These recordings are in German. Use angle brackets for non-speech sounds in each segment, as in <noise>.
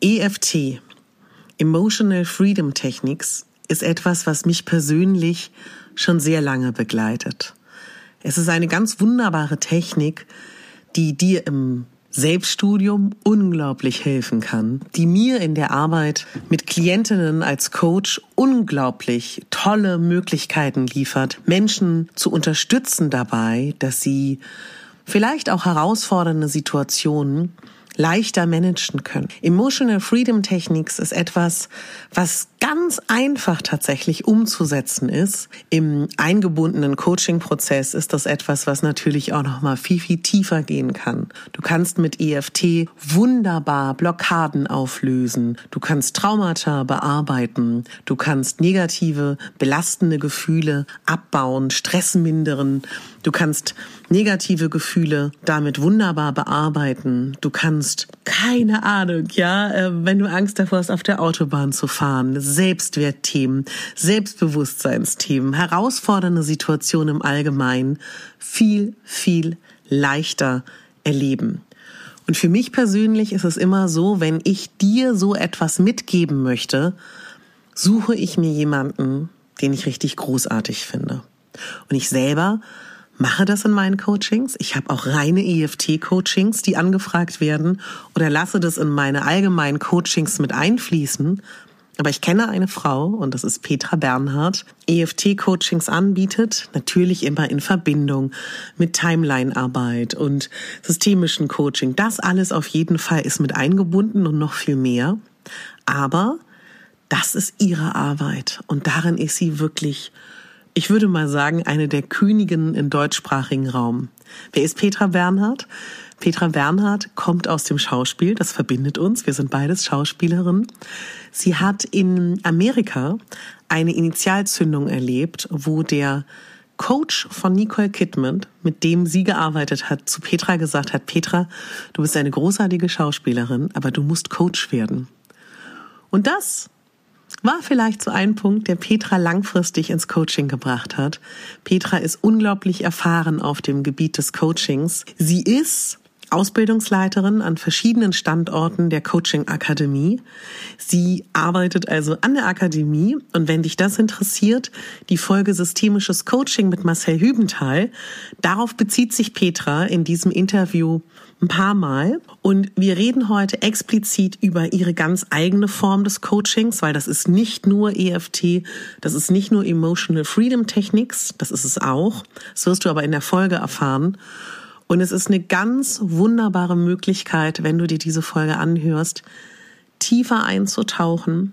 EFT, Emotional Freedom Techniques, ist etwas, was mich persönlich schon sehr lange begleitet. Es ist eine ganz wunderbare Technik, die dir im Selbststudium unglaublich helfen kann, die mir in der Arbeit mit Klientinnen als Coach unglaublich tolle Möglichkeiten liefert, Menschen zu unterstützen dabei, dass sie vielleicht auch herausfordernde Situationen leichter managen können. Emotional Freedom Techniques ist etwas, was ganz einfach tatsächlich umzusetzen ist. Im eingebundenen Coaching-Prozess ist das etwas, was natürlich auch noch mal viel, viel tiefer gehen kann. Du kannst mit EFT wunderbar Blockaden auflösen. Du kannst Traumata bearbeiten. Du kannst negative, belastende Gefühle abbauen, Stress mindern. Du kannst negative Gefühle damit wunderbar bearbeiten. Du kannst, keine Ahnung, ja, äh, wenn du Angst davor hast, auf der Autobahn zu fahren, Selbstwertthemen, Selbstbewusstseinsthemen, herausfordernde Situationen im Allgemeinen viel, viel leichter erleben. Und für mich persönlich ist es immer so, wenn ich dir so etwas mitgeben möchte, suche ich mir jemanden, den ich richtig großartig finde. Und ich selber mache das in meinen Coachings. Ich habe auch reine EFT-Coachings, die angefragt werden oder lasse das in meine allgemeinen Coachings mit einfließen. Aber ich kenne eine Frau, und das ist Petra Bernhardt, EFT-Coachings anbietet, natürlich immer in Verbindung mit Timeline-Arbeit und systemischen Coaching. Das alles auf jeden Fall ist mit eingebunden und noch viel mehr. Aber das ist ihre Arbeit und darin ist sie wirklich ich würde mal sagen, eine der Königinnen im deutschsprachigen Raum. Wer ist Petra Bernhardt? Petra Bernhardt kommt aus dem Schauspiel, das verbindet uns, wir sind beides Schauspielerinnen. Sie hat in Amerika eine Initialzündung erlebt, wo der Coach von Nicole Kidman, mit dem sie gearbeitet hat, zu Petra gesagt hat, Petra, du bist eine großartige Schauspielerin, aber du musst Coach werden. Und das war vielleicht so ein Punkt, der Petra langfristig ins Coaching gebracht hat. Petra ist unglaublich erfahren auf dem Gebiet des Coachings. Sie ist Ausbildungsleiterin an verschiedenen Standorten der Coaching Akademie. Sie arbeitet also an der Akademie und wenn dich das interessiert, die Folge Systemisches Coaching mit Marcel Hübenthal, darauf bezieht sich Petra in diesem Interview ein paar Mal und wir reden heute explizit über ihre ganz eigene Form des Coachings, weil das ist nicht nur EFT, das ist nicht nur Emotional Freedom Techniques, das ist es auch. Das wirst du aber in der Folge erfahren. Und es ist eine ganz wunderbare Möglichkeit, wenn du dir diese Folge anhörst, tiefer einzutauchen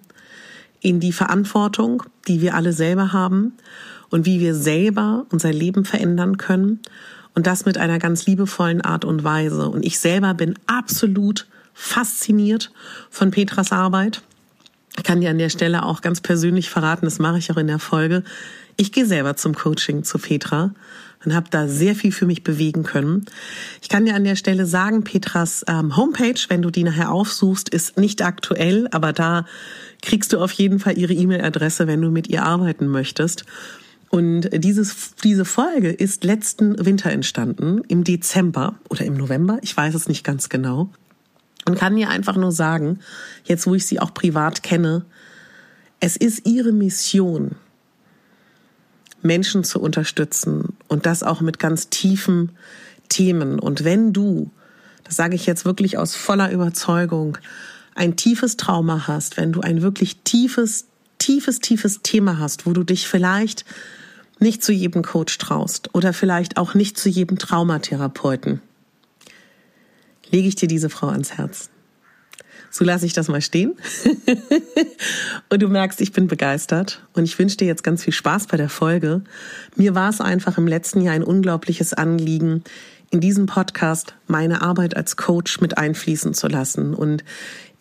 in die Verantwortung, die wir alle selber haben und wie wir selber unser Leben verändern können und das mit einer ganz liebevollen Art und Weise. Und ich selber bin absolut fasziniert von Petras Arbeit. Ich kann dir an der Stelle auch ganz persönlich verraten, das mache ich auch in der Folge. Ich gehe selber zum Coaching zu Petra und habe da sehr viel für mich bewegen können. Ich kann dir an der Stelle sagen, Petras ähm, Homepage, wenn du die nachher aufsuchst, ist nicht aktuell, aber da kriegst du auf jeden Fall ihre E-Mail-Adresse, wenn du mit ihr arbeiten möchtest. Und dieses, diese Folge ist letzten Winter entstanden, im Dezember oder im November, ich weiß es nicht ganz genau. Und kann dir einfach nur sagen, jetzt wo ich sie auch privat kenne, es ist ihre Mission, Menschen zu unterstützen und das auch mit ganz tiefen Themen. Und wenn du, das sage ich jetzt wirklich aus voller Überzeugung, ein tiefes Trauma hast, wenn du ein wirklich tiefes, tiefes, tiefes Thema hast, wo du dich vielleicht nicht zu jedem Coach traust oder vielleicht auch nicht zu jedem Traumatherapeuten, lege ich dir diese Frau ans Herz. So lasse ich das mal stehen. <laughs> und du merkst, ich bin begeistert und ich wünsche dir jetzt ganz viel Spaß bei der Folge. Mir war es einfach im letzten Jahr ein unglaubliches Anliegen, in diesem Podcast meine Arbeit als Coach mit einfließen zu lassen. Und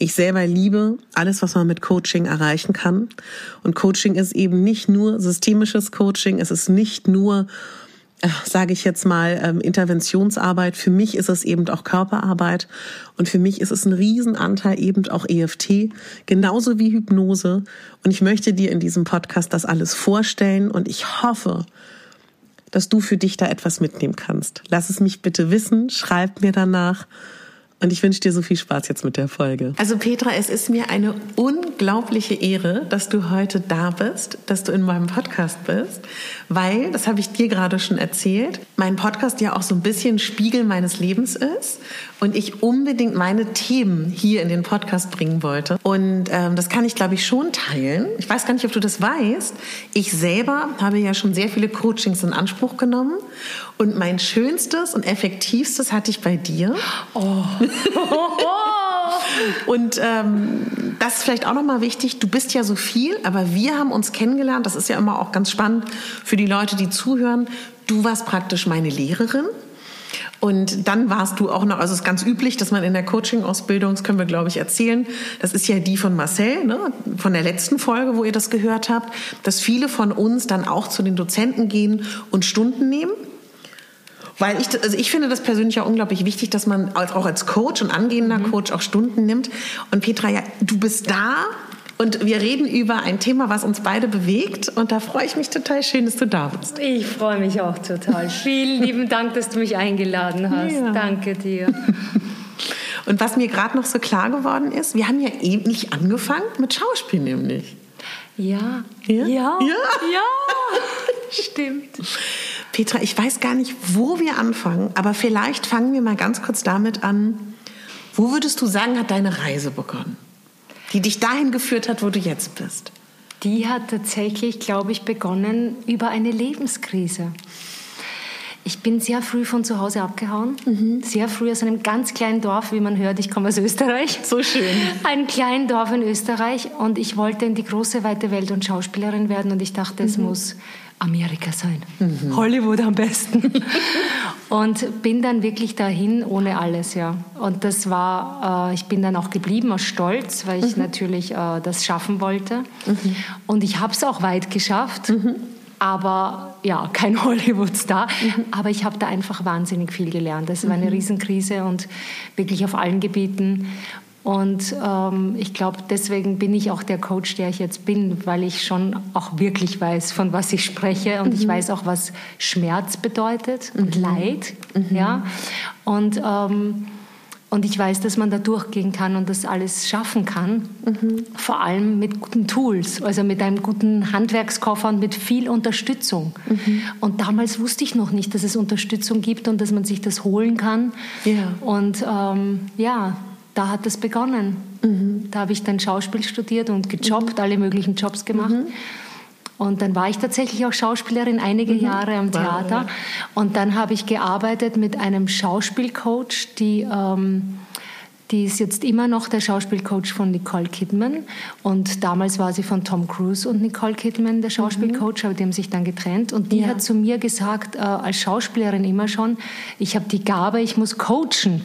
ich selber liebe alles, was man mit Coaching erreichen kann. Und Coaching ist eben nicht nur systemisches Coaching, es ist nicht nur äh, sage ich jetzt mal, ähm, Interventionsarbeit. Für mich ist es eben auch Körperarbeit und für mich ist es ein Riesenanteil eben auch EFT, genauso wie Hypnose. Und ich möchte dir in diesem Podcast das alles vorstellen und ich hoffe, dass du für dich da etwas mitnehmen kannst. Lass es mich bitte wissen, schreib mir danach. Und ich wünsche dir so viel Spaß jetzt mit der Folge. Also Petra, es ist mir eine unglaubliche Ehre, dass du heute da bist, dass du in meinem Podcast bist, weil, das habe ich dir gerade schon erzählt, mein Podcast ja auch so ein bisschen Spiegel meines Lebens ist und ich unbedingt meine Themen hier in den Podcast bringen wollte. Und ähm, das kann ich, glaube ich, schon teilen. Ich weiß gar nicht, ob du das weißt. Ich selber habe ja schon sehr viele Coachings in Anspruch genommen und mein schönstes und effektivstes hatte ich bei dir. Oh. <laughs> und ähm, das ist vielleicht auch nochmal wichtig. Du bist ja so viel, aber wir haben uns kennengelernt. Das ist ja immer auch ganz spannend für die Leute, die zuhören. Du warst praktisch meine Lehrerin. Und dann warst du auch noch, also es ist ganz üblich, dass man in der Coaching-Ausbildung, das können wir, glaube ich, erzählen, das ist ja die von Marcel, ne, von der letzten Folge, wo ihr das gehört habt, dass viele von uns dann auch zu den Dozenten gehen und Stunden nehmen. Weil ich, also ich finde das persönlich ja unglaublich wichtig, dass man auch als Coach und angehender mhm. Coach auch Stunden nimmt. Und Petra, ja, du bist da und wir reden über ein Thema, was uns beide bewegt. Und da freue ich mich total schön, dass du da bist. Ich freue mich auch total. Vielen <laughs> lieben Dank, dass du mich eingeladen hast. Ja. Danke dir. <laughs> Und was mir gerade noch so klar geworden ist, wir haben ja ähnlich angefangen mit Schauspiel nämlich. Ja. Ja? Ja. ja. ja. <laughs> Stimmt. Petra, ich weiß gar nicht, wo wir anfangen, aber vielleicht fangen wir mal ganz kurz damit an. Wo würdest du sagen, hat deine Reise begonnen, die dich dahin geführt hat, wo du jetzt bist? Die hat tatsächlich, glaube ich, begonnen über eine Lebenskrise. Ich bin sehr früh von zu Hause abgehauen. Mhm. Sehr früh aus einem ganz kleinen Dorf, wie man hört. Ich komme aus Österreich. So schön. Ein kleines Dorf in Österreich. Und ich wollte in die große, weite Welt und Schauspielerin werden. Und ich dachte, mhm. es muss Amerika sein. Mhm. Hollywood am besten. <laughs> und bin dann wirklich dahin ohne alles, ja. Und das war, äh, ich bin dann auch geblieben aus Stolz, weil ich mhm. natürlich äh, das schaffen wollte. Mhm. Und ich habe es auch weit geschafft. Mhm. Aber ja, kein <laughs> Hollywood-Star. Mhm. Aber ich habe da einfach wahnsinnig viel gelernt. Das war eine mhm. Riesenkrise und wirklich auf allen Gebieten. Und ähm, ich glaube, deswegen bin ich auch der Coach, der ich jetzt bin, weil ich schon auch wirklich weiß, von was ich spreche. Und mhm. ich weiß auch, was Schmerz bedeutet und mhm. Leid. Mhm. Ja? Und, ähm, und ich weiß, dass man da durchgehen kann und das alles schaffen kann. Mhm. Vor allem mit guten Tools, also mit einem guten Handwerkskoffer und mit viel Unterstützung. Mhm. Und damals wusste ich noch nicht, dass es Unterstützung gibt und dass man sich das holen kann. Ja. Und ähm, ja, da hat es begonnen. Mhm. Da habe ich dann Schauspiel studiert und gejobbt, mhm. alle möglichen Jobs gemacht. Mhm. Und dann war ich tatsächlich auch Schauspielerin einige mhm. Jahre am Theater. Und dann habe ich gearbeitet mit einem Schauspielcoach, die, ähm, die ist jetzt immer noch der Schauspielcoach von Nicole Kidman. Und damals war sie von Tom Cruise und Nicole Kidman der Schauspielcoach, mhm. aber die haben sich dann getrennt. Und die ja. hat zu mir gesagt, äh, als Schauspielerin immer schon, ich habe die Gabe, ich muss coachen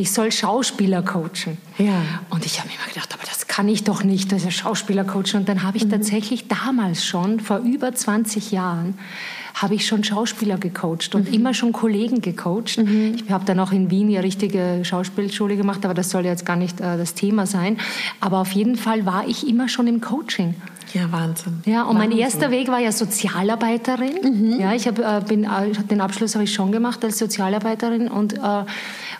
ich soll Schauspieler coachen. Ja. Und ich habe mir immer gedacht, aber das kann ich doch nicht, das ist Schauspieler coachen. Und dann habe ich mhm. tatsächlich damals schon, vor über 20 Jahren, habe ich schon Schauspieler gecoacht und mhm. immer schon Kollegen gecoacht. Mhm. Ich habe dann auch in Wien eine richtige Schauspielschule gemacht, aber das soll jetzt gar nicht äh, das Thema sein. Aber auf jeden Fall war ich immer schon im Coaching. Ja, Wahnsinn. Ja, und Wahnsinn. mein erster Weg war ja Sozialarbeiterin. Mhm. Ja, ich habe äh, bin, äh, den Abschluss habe ich schon gemacht als Sozialarbeiterin und äh,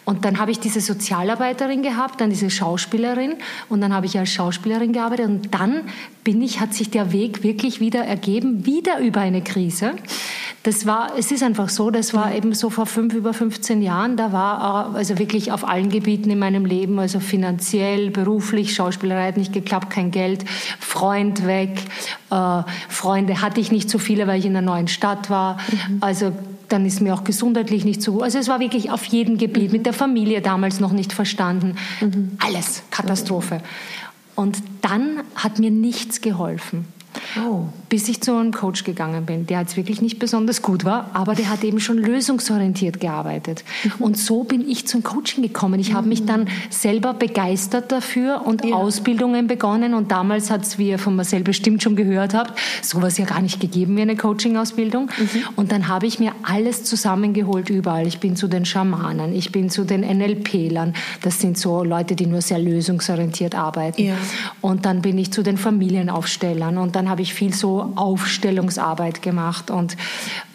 und dann habe ich diese Sozialarbeiterin gehabt, dann diese Schauspielerin. Und dann habe ich als Schauspielerin gearbeitet. Und dann bin ich, hat sich der Weg wirklich wieder ergeben, wieder über eine Krise. Das war, es ist einfach so, das war eben so vor fünf, über 15 Jahren, da war also wirklich auf allen Gebieten in meinem Leben, also finanziell, beruflich, Schauspielerei hat nicht geklappt, kein Geld, Freund weg, äh, Freunde hatte ich nicht so viele, weil ich in einer neuen Stadt war, mhm. also dann ist mir auch gesundheitlich nicht so. Also es war wirklich auf jedem Gebiet, mhm. mit der Familie damals noch nicht verstanden. Mhm. Alles Katastrophe. Und dann hat mir nichts geholfen. Oh. Bis ich zu einem Coach gegangen bin, der jetzt wirklich nicht besonders gut war, aber der hat eben schon lösungsorientiert gearbeitet. Mhm. Und so bin ich zum Coaching gekommen. Ich mhm. habe mich dann selber begeistert dafür und ja. Ausbildungen begonnen. Und damals hat es, wie ihr von Marcel bestimmt schon gehört habt, sowas ja gar nicht gegeben wie eine Coaching-Ausbildung. Mhm. Und dann habe ich mir alles zusammengeholt überall. Ich bin zu den Schamanen, ich bin zu den NLP-Lern. Das sind so Leute, die nur sehr lösungsorientiert arbeiten. Ja. Und dann bin ich zu den Familienaufstellern und dann habe ich viel so Aufstellungsarbeit gemacht und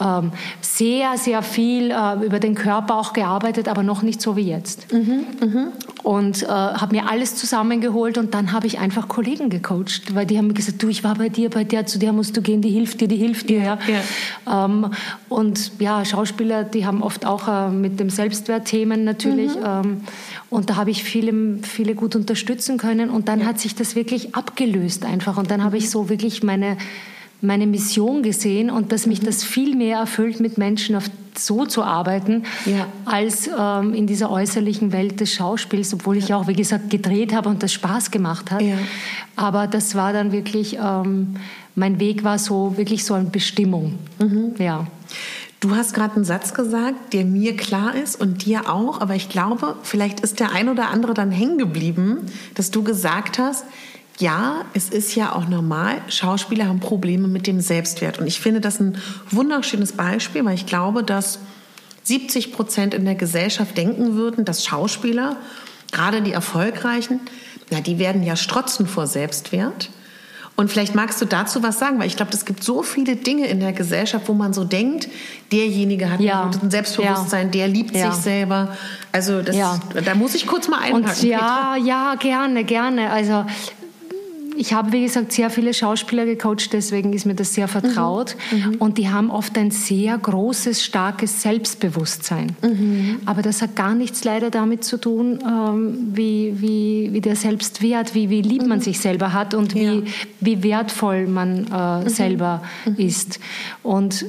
ähm, sehr, sehr viel äh, über den Körper auch gearbeitet, aber noch nicht so wie jetzt. Mhm, mh. Und äh, habe mir alles zusammengeholt und dann habe ich einfach Kollegen gecoacht, weil die haben mir gesagt, du, ich war bei dir, bei der, zu der musst du gehen, die hilft dir, die hilft dir. Ja, ja. Ähm, und ja, Schauspieler, die haben oft auch äh, mit dem Selbstwertthemen natürlich. Mhm. Ähm, und da habe ich viele, viele gut unterstützen können. Und dann ja. hat sich das wirklich abgelöst einfach. Und dann habe ich so wirklich meine, meine Mission gesehen und dass mich mhm. das viel mehr erfüllt, mit Menschen auf so zu arbeiten, ja. als ähm, in dieser äußerlichen Welt des Schauspiels, obwohl ich auch, wie gesagt, gedreht habe und das Spaß gemacht hat. Ja. Aber das war dann wirklich, ähm, mein Weg war so wirklich so eine Bestimmung. Mhm. Ja. Du hast gerade einen Satz gesagt, der mir klar ist und dir auch, aber ich glaube, vielleicht ist der ein oder andere dann hängen geblieben, dass du gesagt hast, ja, es ist ja auch normal, Schauspieler haben Probleme mit dem Selbstwert. Und ich finde das ein wunderschönes Beispiel, weil ich glaube, dass 70 Prozent in der Gesellschaft denken würden, dass Schauspieler, gerade die Erfolgreichen, na, die werden ja strotzen vor Selbstwert. Und vielleicht magst du dazu was sagen, weil ich glaube, es gibt so viele Dinge in der Gesellschaft, wo man so denkt, derjenige hat ja. ein Selbstbewusstsein, ja. der liebt ja. sich selber. Also das, da muss ich kurz mal einpacken. Und ja, ja, gerne, gerne. Also ich habe, wie gesagt, sehr viele Schauspieler gecoacht, deswegen ist mir das sehr vertraut. Mhm. mhm. Und die haben oft ein sehr großes, starkes Selbstbewusstsein. Mhm. Aber das hat gar nichts leider damit zu tun, ähm, wie, wie, wie der Selbstwert, wie, wie lieb mhm. man sich selber hat und ja. wie, wie wertvoll man äh, mhm. selber mhm. ist. Und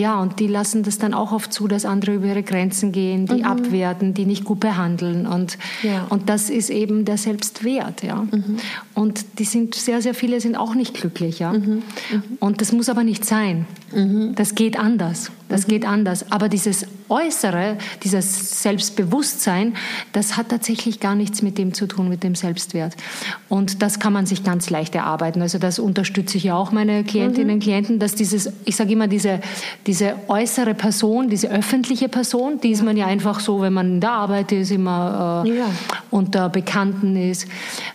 ja, und die lassen das dann auch oft zu, dass andere über ihre Grenzen gehen, die mhm. abwerten, die nicht gut behandeln. Und, ja. und das ist eben der Selbstwert. Ja. Mhm. Und die sind, sehr, sehr viele sind auch nicht glücklich. Ja. Mhm. mhm. Und das muss aber nicht sein. Mhm. Das geht anders. Das mhm. geht anders. Aber dieses Äußere, dieses Selbstbewusstsein, das hat tatsächlich gar nichts mit dem zu tun, mit dem Selbstwert. Und das kann man sich ganz leicht erarbeiten. Also das unterstütze ich ja auch meine Klientinnen und Klienten, dass dieses, ich sage immer, diese, diese äußere Person, diese öffentliche Person, die ist man ja einfach so, wenn man in der Arbeit ist, immer äh, ja. unter Bekannten ist,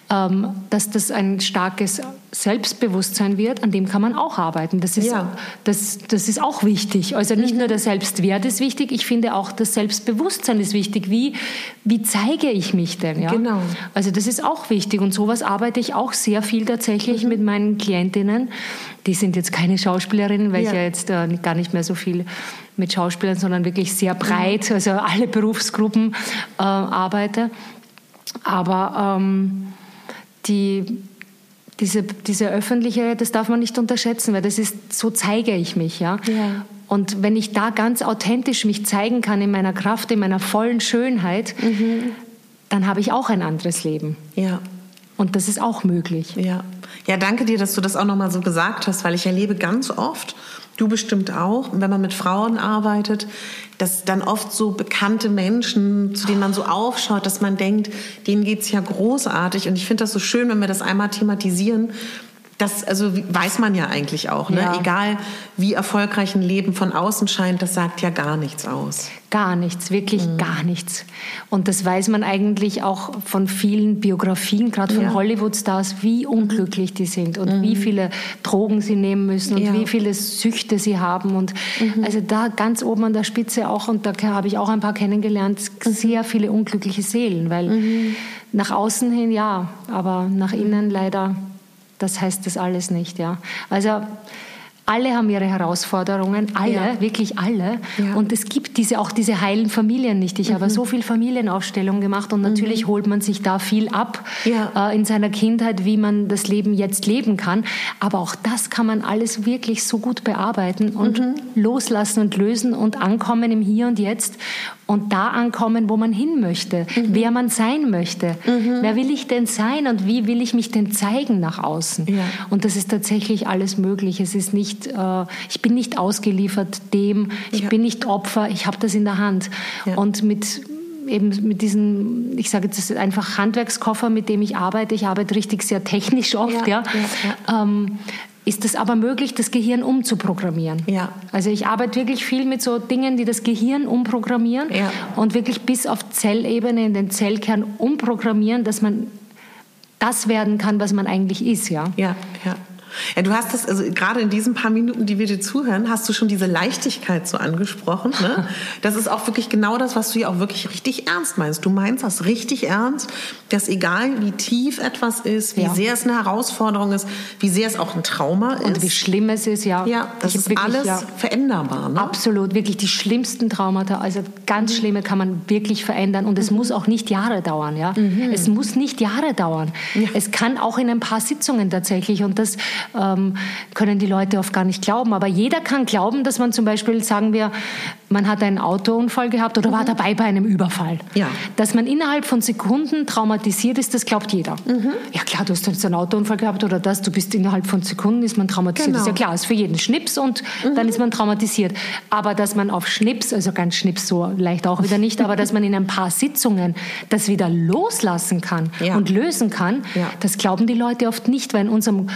dass das ein starkes Selbstbewusstsein wird, an dem kann man auch arbeiten. Das ist, ja. das, das ist auch wichtig. Also nicht mhm. nur der Selbstwert ist wichtig, ich finde auch das Selbstbewusstsein ist wichtig. Wie, wie zeige ich mich denn? Ja? Genau. Also das ist auch wichtig und sowas arbeite ich auch sehr viel tatsächlich mhm. mit meinen Klientinnen. Die sind jetzt keine Schauspielerinnen, weil ja. ich ja jetzt äh, gar nicht mehr so viel mit Schauspielern, sondern wirklich sehr breit, also alle Berufsgruppen äh, arbeite. Aber ähm, die diese, diese öffentliche, das darf man nicht unterschätzen, weil das ist, so zeige ich mich, ja. ja. Und wenn ich da ganz authentisch mich zeigen kann in meiner Kraft, in meiner vollen Schönheit, mhm. dann habe ich auch ein anderes Leben. Ja. Und das ist auch möglich. Ja. Ja, danke dir, dass du das auch nochmal so gesagt hast, weil ich erlebe ganz oft, du bestimmt auch, wenn man mit Frauen arbeitet, dass dann oft so bekannte Menschen, zu denen man so aufschaut, dass man denkt, denen geht's ja großartig. Und ich finde das so schön, wenn wir das einmal thematisieren, das also weiß man ja eigentlich auch. Ne? Ja. Egal wie erfolgreich ein Leben von außen scheint, das sagt ja gar nichts aus. Gar nichts, wirklich mhm. gar nichts. Und das weiß man eigentlich auch von vielen Biografien, gerade von ja. Hollywood-Stars, wie unglücklich die sind und mhm. wie viele Drogen sie nehmen müssen und ja. wie viele Süchte sie haben. Und mhm. also da ganz oben an der Spitze auch, und da habe ich auch ein paar kennengelernt, mhm. sehr viele unglückliche Seelen, weil mhm. nach außen hin ja, aber nach innen leider das heißt das alles nicht, ja. Also alle haben ihre Herausforderungen, alle, ja. wirklich alle. Ja. Und es gibt diese, auch diese heilen Familien nicht. Ich mhm. habe so viel Familienaufstellung gemacht und natürlich mhm. holt man sich da viel ab ja. äh, in seiner Kindheit, wie man das Leben jetzt leben kann. Aber auch das kann man alles wirklich so gut bearbeiten und mhm. loslassen und lösen und ankommen im Hier und Jetzt und da ankommen, wo man hin möchte, mhm. wer man sein möchte. Mhm. Wer will ich denn sein und wie will ich mich denn zeigen nach außen? Ja. Und das ist tatsächlich alles möglich. Es ist nicht, äh, ich bin nicht ausgeliefert dem, ich ja. bin nicht Opfer, ich habe das in der Hand. Ja. Und mit eben mit diesem, ich sage jetzt einfach Handwerkskoffer, mit dem ich arbeite, ich arbeite richtig sehr technisch oft, ja, ja, ähm, ist es aber möglich, das Gehirn umzuprogrammieren. Ja. Also ich arbeite wirklich viel mit so Dingen, die das Gehirn umprogrammieren ja. und wirklich bis auf Zellebene in den Zellkern umprogrammieren, dass man das werden kann, was man eigentlich ist, ja. Ja, ja. Ja, du hast das, also gerade in diesen paar Minuten, die wir dir zuhören, hast du schon diese Leichtigkeit so angesprochen. Ne? <laughs> Das ist auch wirklich genau das, was du ja auch wirklich richtig ernst meinst. Du meinst das richtig ernst, dass egal wie tief etwas ist, wie ja. sehr es eine Herausforderung ist, wie sehr es auch ein Trauma ist. Und wie schlimm es ist, ja. Ja, das ist wirklich, alles ja, veränderbar. Ne? Absolut, wirklich die schlimmsten Traumata, also ganz mhm. schlimme kann man wirklich verändern und es mhm. muss auch nicht Jahre dauern. Ja? Mhm. Es muss nicht Jahre dauern. Ja. Es kann auch in ein paar Sitzungen tatsächlich und das ähm, können die Leute oft gar nicht glauben. Aber jeder kann glauben, dass man zum Beispiel, sagen wir, man hat einen Autounfall gehabt oder mhm. war dabei bei einem Überfall. Ja. Dass man innerhalb von Sekunden traumatisiert ist, das glaubt jeder. Mhm. Ja klar, du hast jetzt einen Autounfall gehabt oder das, du bist innerhalb von Sekunden, ist man traumatisiert. Genau. Das ist ja klar, ist für jeden Schnips und mhm. dann ist man traumatisiert. Aber dass man auf Schnips, also ganz Schnips so leicht auch wieder nicht, aber dass man in ein paar Sitzungen das wieder loslassen kann ja. und lösen kann, ja. das glauben die Leute oft nicht, weil in unserem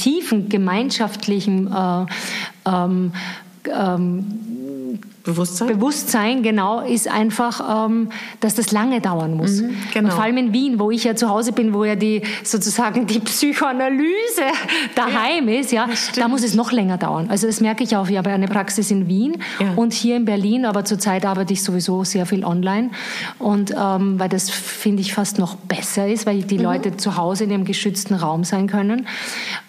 kollektiven, gemeinschaftlichen äh, ähm, ähm, Bewusstsein? Bewusstsein, genau, ist einfach, ähm, dass das lange dauern muss. Mhm, genau. Und vor allem in Wien, wo ich ja zu Hause bin, wo ja die sozusagen die Psychoanalyse <laughs> daheim ja, ist, ja, da muss es noch länger dauern. Also das merke ich auch. Ich habe eine Praxis in Wien ja. und hier in Berlin, aber zurzeit arbeite ich sowieso sehr viel online und ähm, weil das finde ich fast noch besser ist, weil die mhm. Leute zu Hause in ihrem geschützten Raum sein können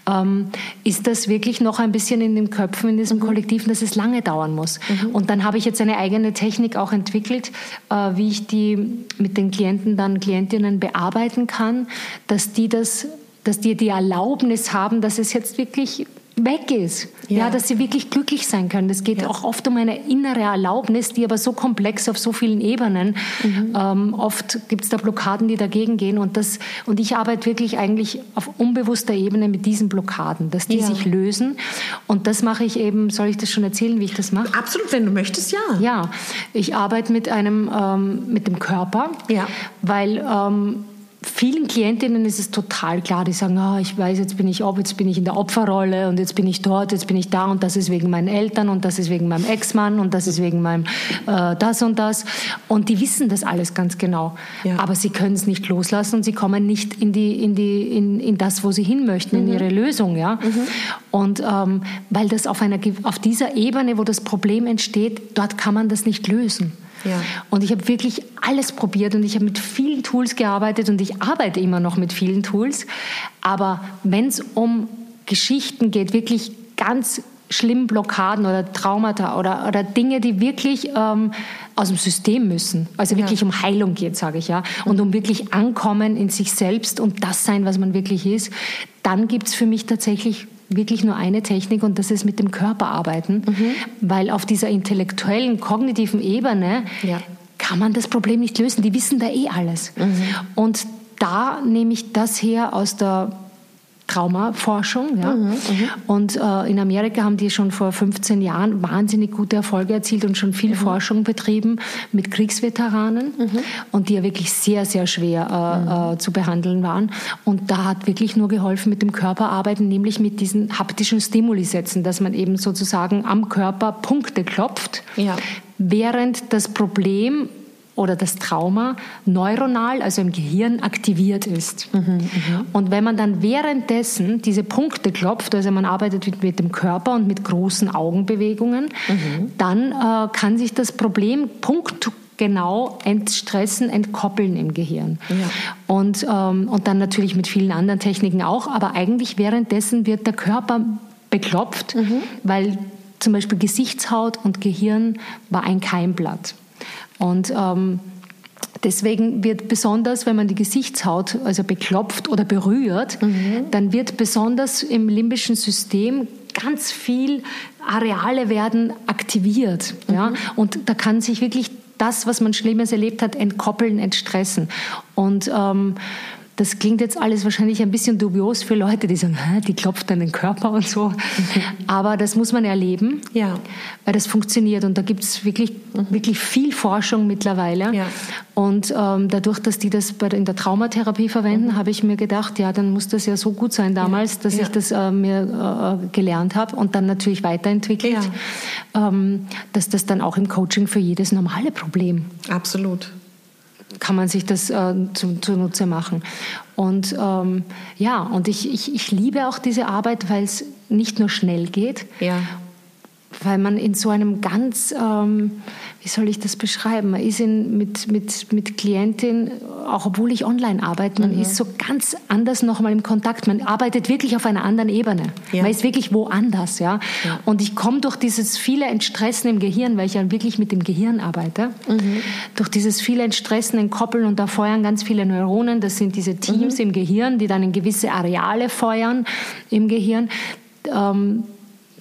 ähm, ist das wirklich noch ein bisschen in den Köpfen, in diesem mhm. Kollektiv, dass es lange dauern muss. Mhm. Und dann habe ich jetzt eine eigene Technik auch entwickelt, äh, wie ich die mit den Klienten dann, Klientinnen bearbeiten kann, dass die das dass die die Erlaubnis haben, dass es jetzt wirklich weg ist. Ja. ja. dass sie wirklich glücklich sein können. Es geht ja. auch oft um eine innere Erlaubnis, die aber so komplex auf so vielen Ebenen. Mhm. Ähm, oft gibt es da Blockaden, die dagegen gehen. Und, das, und ich arbeite wirklich eigentlich auf unbewusster Ebene mit diesen Blockaden, dass die ja. sich lösen. Und das mache ich eben, soll ich das schon erzählen, wie ich das mache? Absolut, wenn du möchtest, ja. Ja, ich arbeite mit einem, ähm, mit dem Körper, ja. weil ähm, vielen Klientinnen ist es total klar, die sagen, oh, ich weiß, jetzt bin ich ob, jetzt bin ich in der Opferrolle und jetzt bin ich dort, jetzt bin ich da und das ist wegen meinen Eltern und das ist wegen meinem Ex-Mann und das ist wegen meinem äh, das und das. Und die wissen das alles ganz genau. Ja. Aber sie können es nicht loslassen und sie kommen nicht in, die, in, die, in, in das, wo sie hin möchten, mhm. in ihre Lösung. Ja? Mhm. Und ähm, weil das auf, einer, auf dieser Ebene, wo das Problem entsteht, dort kann man das nicht lösen. Ja. Und ich habe wirklich alles probiert und ich habe mit vielen Tools gearbeitet und ich arbeite immer noch mit vielen Tools. Aber wenn es um Geschichten geht, wirklich ganz schlimmen Blockaden oder Traumata oder, oder Dinge, die wirklich ähm, aus dem System müssen. Also wirklich ja. um Heilung geht, sage ich ja. Und um wirklich Ankommen in sich selbst und das sein, was man wirklich ist. Dann gibt es für mich tatsächlich wirklich nur eine Technik und das ist mit dem Körper arbeiten, mhm. weil auf dieser intellektuellen, kognitiven Ebene ja. kann man das Problem nicht lösen. Die wissen da eh alles. Mhm. Und da nehme ich das her aus der Traumaforschung. Ja. Mhm, mhm, und äh, in Amerika haben die schon vor 15 Jahren wahnsinnig gute Erfolge erzielt und schon viel mhm. Forschung betrieben mit Kriegsveteranen mhm. und die ja wirklich sehr, sehr schwer äh, mhm. äh, zu behandeln waren. Und da hat wirklich nur geholfen mit dem Körper arbeiten, nämlich mit diesen haptischen Stimuli-Sätzen, dass man eben sozusagen am Körper Punkte klopft, ja. während das Problem oder das Trauma neuronal, also im Gehirn, aktiviert ist. Mhm, mh. Und wenn man dann währenddessen diese Punkte klopft, also man arbeitet mit, mit dem Körper und mit großen Augenbewegungen, mhm. dann äh, kann sich das Problem punktgenau entstressen, entkoppeln im Gehirn. Ja. Und, ähm, und dann natürlich mit vielen anderen Techniken auch, aber eigentlich währenddessen wird der Körper beklopft, mhm. weil zum Beispiel Gesichtshaut und Gehirn war ein Keimblatt. Und ähm, deswegen wird besonders, wenn man die Gesichtshaut also beklopft oder berührt, mhm. dann wird besonders im limbischen System ganz viel Areale werden aktiviert. Mhm. Ja? Und da kann sich wirklich das, was man Schlimmes erlebt hat, entkoppeln, entstressen. Und ähm, das klingt jetzt alles wahrscheinlich ein bisschen dubios für Leute, die sagen, die klopft an den Körper und so. Mhm. Aber das muss man erleben, ja. weil das funktioniert. Und da gibt es wirklich, mhm. wirklich viel Forschung mittlerweile. Ja. Und ähm, dadurch, dass die das bei, in der Traumatherapie verwenden, mhm. habe ich mir gedacht, ja, dann muss das ja so gut sein damals, ja. dass ich das äh, mir äh, gelernt habe und dann natürlich weiterentwickelt, ähm, dass das dann auch im Coaching für jedes normale Problem Absolut kann man sich das äh, zu, zunutze machen. Und ähm, ja, und ich, ich, ich liebe auch diese Arbeit, weil es nicht nur schnell geht, ja. Weil man in so einem ganz ähm, wie soll ich das beschreiben? Man ist in, mit, mit, mit Klientin, auch obwohl ich online arbeite, man mhm. ist so ganz anders nochmal im Kontakt. Man arbeitet wirklich auf einer anderen Ebene. Ja. Man ist wirklich woanders, ja. ja. Und ich komme durch dieses viele Entstressen im Gehirn, weil ich ja wirklich mit dem Gehirn arbeite, mhm. durch dieses viele Entstressen, Entkoppeln und da feuern ganz viele Neuronen. Das sind diese Teams mhm. im Gehirn, die dann in gewisse Areale feuern im Gehirn. Ähm,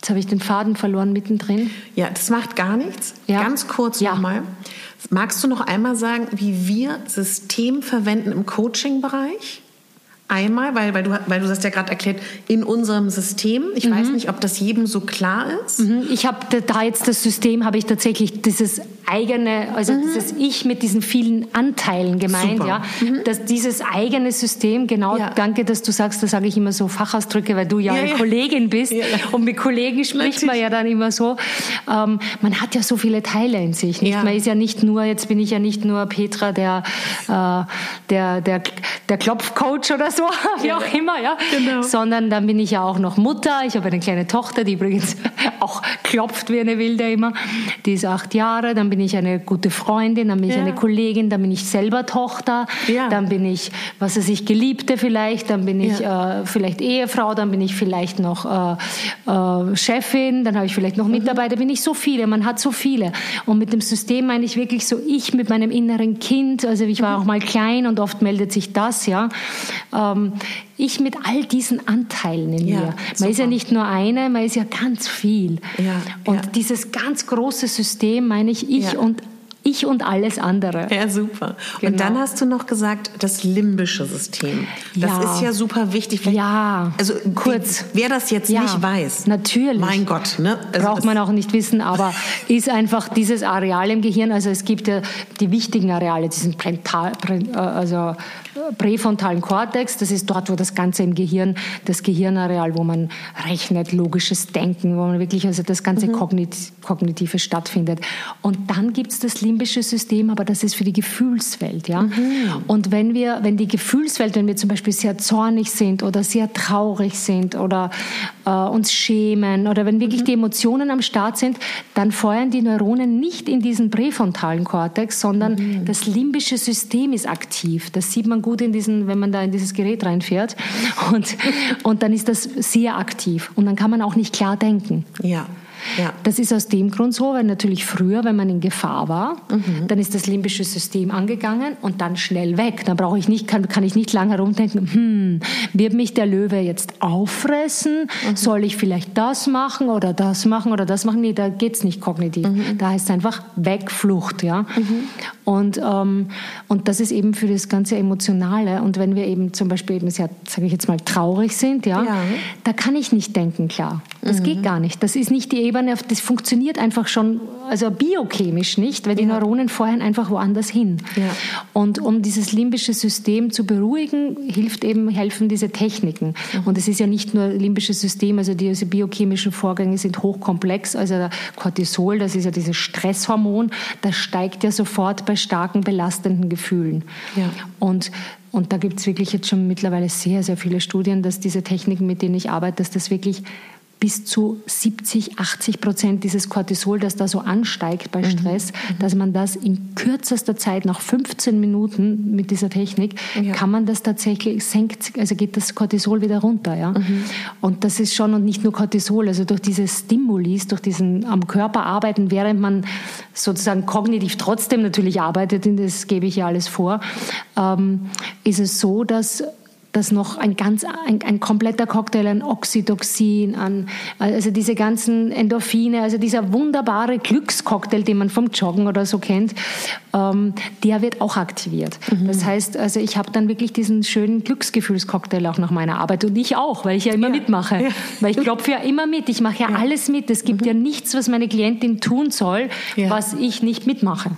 Jetzt habe ich den Faden verloren mittendrin. Ja, das macht gar nichts. Ja. Ganz kurz ja. nochmal. Magst du noch einmal sagen, wie wir System verwenden im Coaching-Bereich? Einmal, weil, weil, du, weil du hast ja gerade erklärt, in unserem System. Ich mhm. weiß nicht, ob das jedem so klar ist. Mhm. Ich habe da jetzt das System, habe ich tatsächlich dieses eigene, also mhm. dieses Ich mit diesen vielen Anteilen gemeint, Super. ja. Mhm. Dass dieses eigene System, genau, ja. danke, dass du sagst, da sage ich immer so Fachausdrücke, weil du ja, ja eine ja. Kollegin bist. Und mit Kollegen spricht Natürlich. man ja dann immer so. Ähm, man hat ja so viele Teile in sich. Nicht? Man ist ja nicht nur, jetzt bin ich ja nicht nur Petra, der, äh, der, der, der Klopfcoach oder so so, wie auch immer, ja. Genau. Sondern dann bin ich ja auch noch Mutter. Ich habe eine kleine Tochter, die übrigens <laughs> auch klopft wie eine Wilde immer. Die ist acht Jahre. Dann bin ich eine gute Freundin, dann bin ich ja. eine Kollegin, dann bin ich selber Tochter, ja. dann bin ich, was weiß ich, Geliebte vielleicht, dann bin ich ja. äh, vielleicht Ehefrau, dann bin ich vielleicht noch äh, äh, Chefin, dann habe ich vielleicht noch mhm. Mitarbeiter, bin ich so viele. Man hat so viele. Und mit dem System meine ich wirklich so ich mit meinem inneren Kind. Also ich war mhm. auch mal klein und oft meldet sich das, ja. Äh, ähm, ich mit all diesen Anteilen in ja, mir. Man super. ist ja nicht nur eine, man ist ja ganz viel. Ja, und ja. dieses ganz große System, meine ich, ich und ich und alles andere. Ja, super. Genau. Und dann hast du noch gesagt, das limbische System. Das ja. ist ja super wichtig. Vielleicht, ja, also kurz. Wer das jetzt ja. nicht weiß. Natürlich. Mein Gott. Ne? Also Braucht man auch nicht wissen, aber <laughs> ist einfach dieses Areal im Gehirn, also es gibt ja die wichtigen Areale, diesen Prätal, äh, also präfrontalen Kortex, das ist dort, wo das Ganze im Gehirn, das Gehirnareal, wo man rechnet, logisches Denken, wo man wirklich also das ganze mhm. Kognitive stattfindet. Und dann gibt es das limbische System, aber das ist für die Gefühlswelt. Ja? Mhm. Und wenn wir, wenn die Gefühlswelt, wenn wir zum Beispiel sehr zornig sind oder sehr traurig sind oder äh, uns schämen oder wenn wirklich mhm. die Emotionen am Start sind, dann feuern die Neuronen nicht in diesen präfrontalen Kortex, sondern mhm. das limbische System ist aktiv. Das sieht man gut in diesen, wenn man da in dieses Gerät reinfährt. Und, und dann ist das sehr aktiv. Und dann kann man auch nicht klar denken. Ja. Ja. Das ist aus dem Grund so, weil natürlich früher, wenn man in Gefahr war, mhm. dann ist das limbische System angegangen und dann schnell weg. Dann brauche ich nicht, kann, kann ich nicht lange herumdenken, hm, wird mich der Löwe jetzt auffressen? Mhm. Soll ich vielleicht das machen oder das machen oder das machen? Nee, da geht es nicht kognitiv. Mhm. Da heißt es einfach Wegflucht, ja. Und, ähm, und das ist eben für das ganze Emotionale. Und wenn wir eben zum Beispiel eben, sage ich jetzt mal, traurig sind, ja, ja, da kann ich nicht denken, klar. Das mhm. geht gar nicht. Das ist nicht die Ebene, das funktioniert einfach schon, also biochemisch nicht, weil die ja. Neuronen feuern einfach woanders hin. Ja. Und um dieses limbische System zu beruhigen, hilft eben, helfen diese Techniken. Mhm. Und es ist ja nicht nur limbisches System, also diese biochemischen Vorgänge sind hochkomplex. Also Cortisol, das ist ja dieses Stresshormon, das steigt ja sofort bei starken belastenden Gefühlen. Ja. Und und da gibt es wirklich jetzt schon mittlerweile sehr, sehr viele Studien, dass diese Techniken, mit denen ich arbeite, dass das wirklich bis zu 70, 80 Prozent dieses Cortisol, das da so ansteigt bei mhm. Stress, mhm. dass man das in kürzester Zeit, nach 15 Minuten mit dieser Technik, ja. kann man das tatsächlich senkt, also geht das Cortisol wieder runter. Ja? Mhm. Und das ist schon, und nicht nur Cortisol, also durch diese Stimulis, durch diesen am Körper arbeiten, während man sozusagen kognitiv trotzdem natürlich arbeitet, das gebe ich ja alles vor, ähm, ist es so, dass das noch ein ganz ein, ein kompletter Cocktail an Oxytocin, an also diese ganzen Endorphine, also dieser wunderbare Glückscocktail, den man vom Joggen oder so kennt, ähm, der wird auch aktiviert. Mhm. Das heißt, also ich habe dann wirklich diesen schönen Glücksgefühlscocktail auch nach meiner Arbeit und ich auch, weil ich ja immer ja. mitmache, ja. weil ich klopfe ja immer mit, ich mache ja, ja, alles mit. Es gibt mhm. ja nichts, was meine Klientin tun soll, was ich nicht mitmache.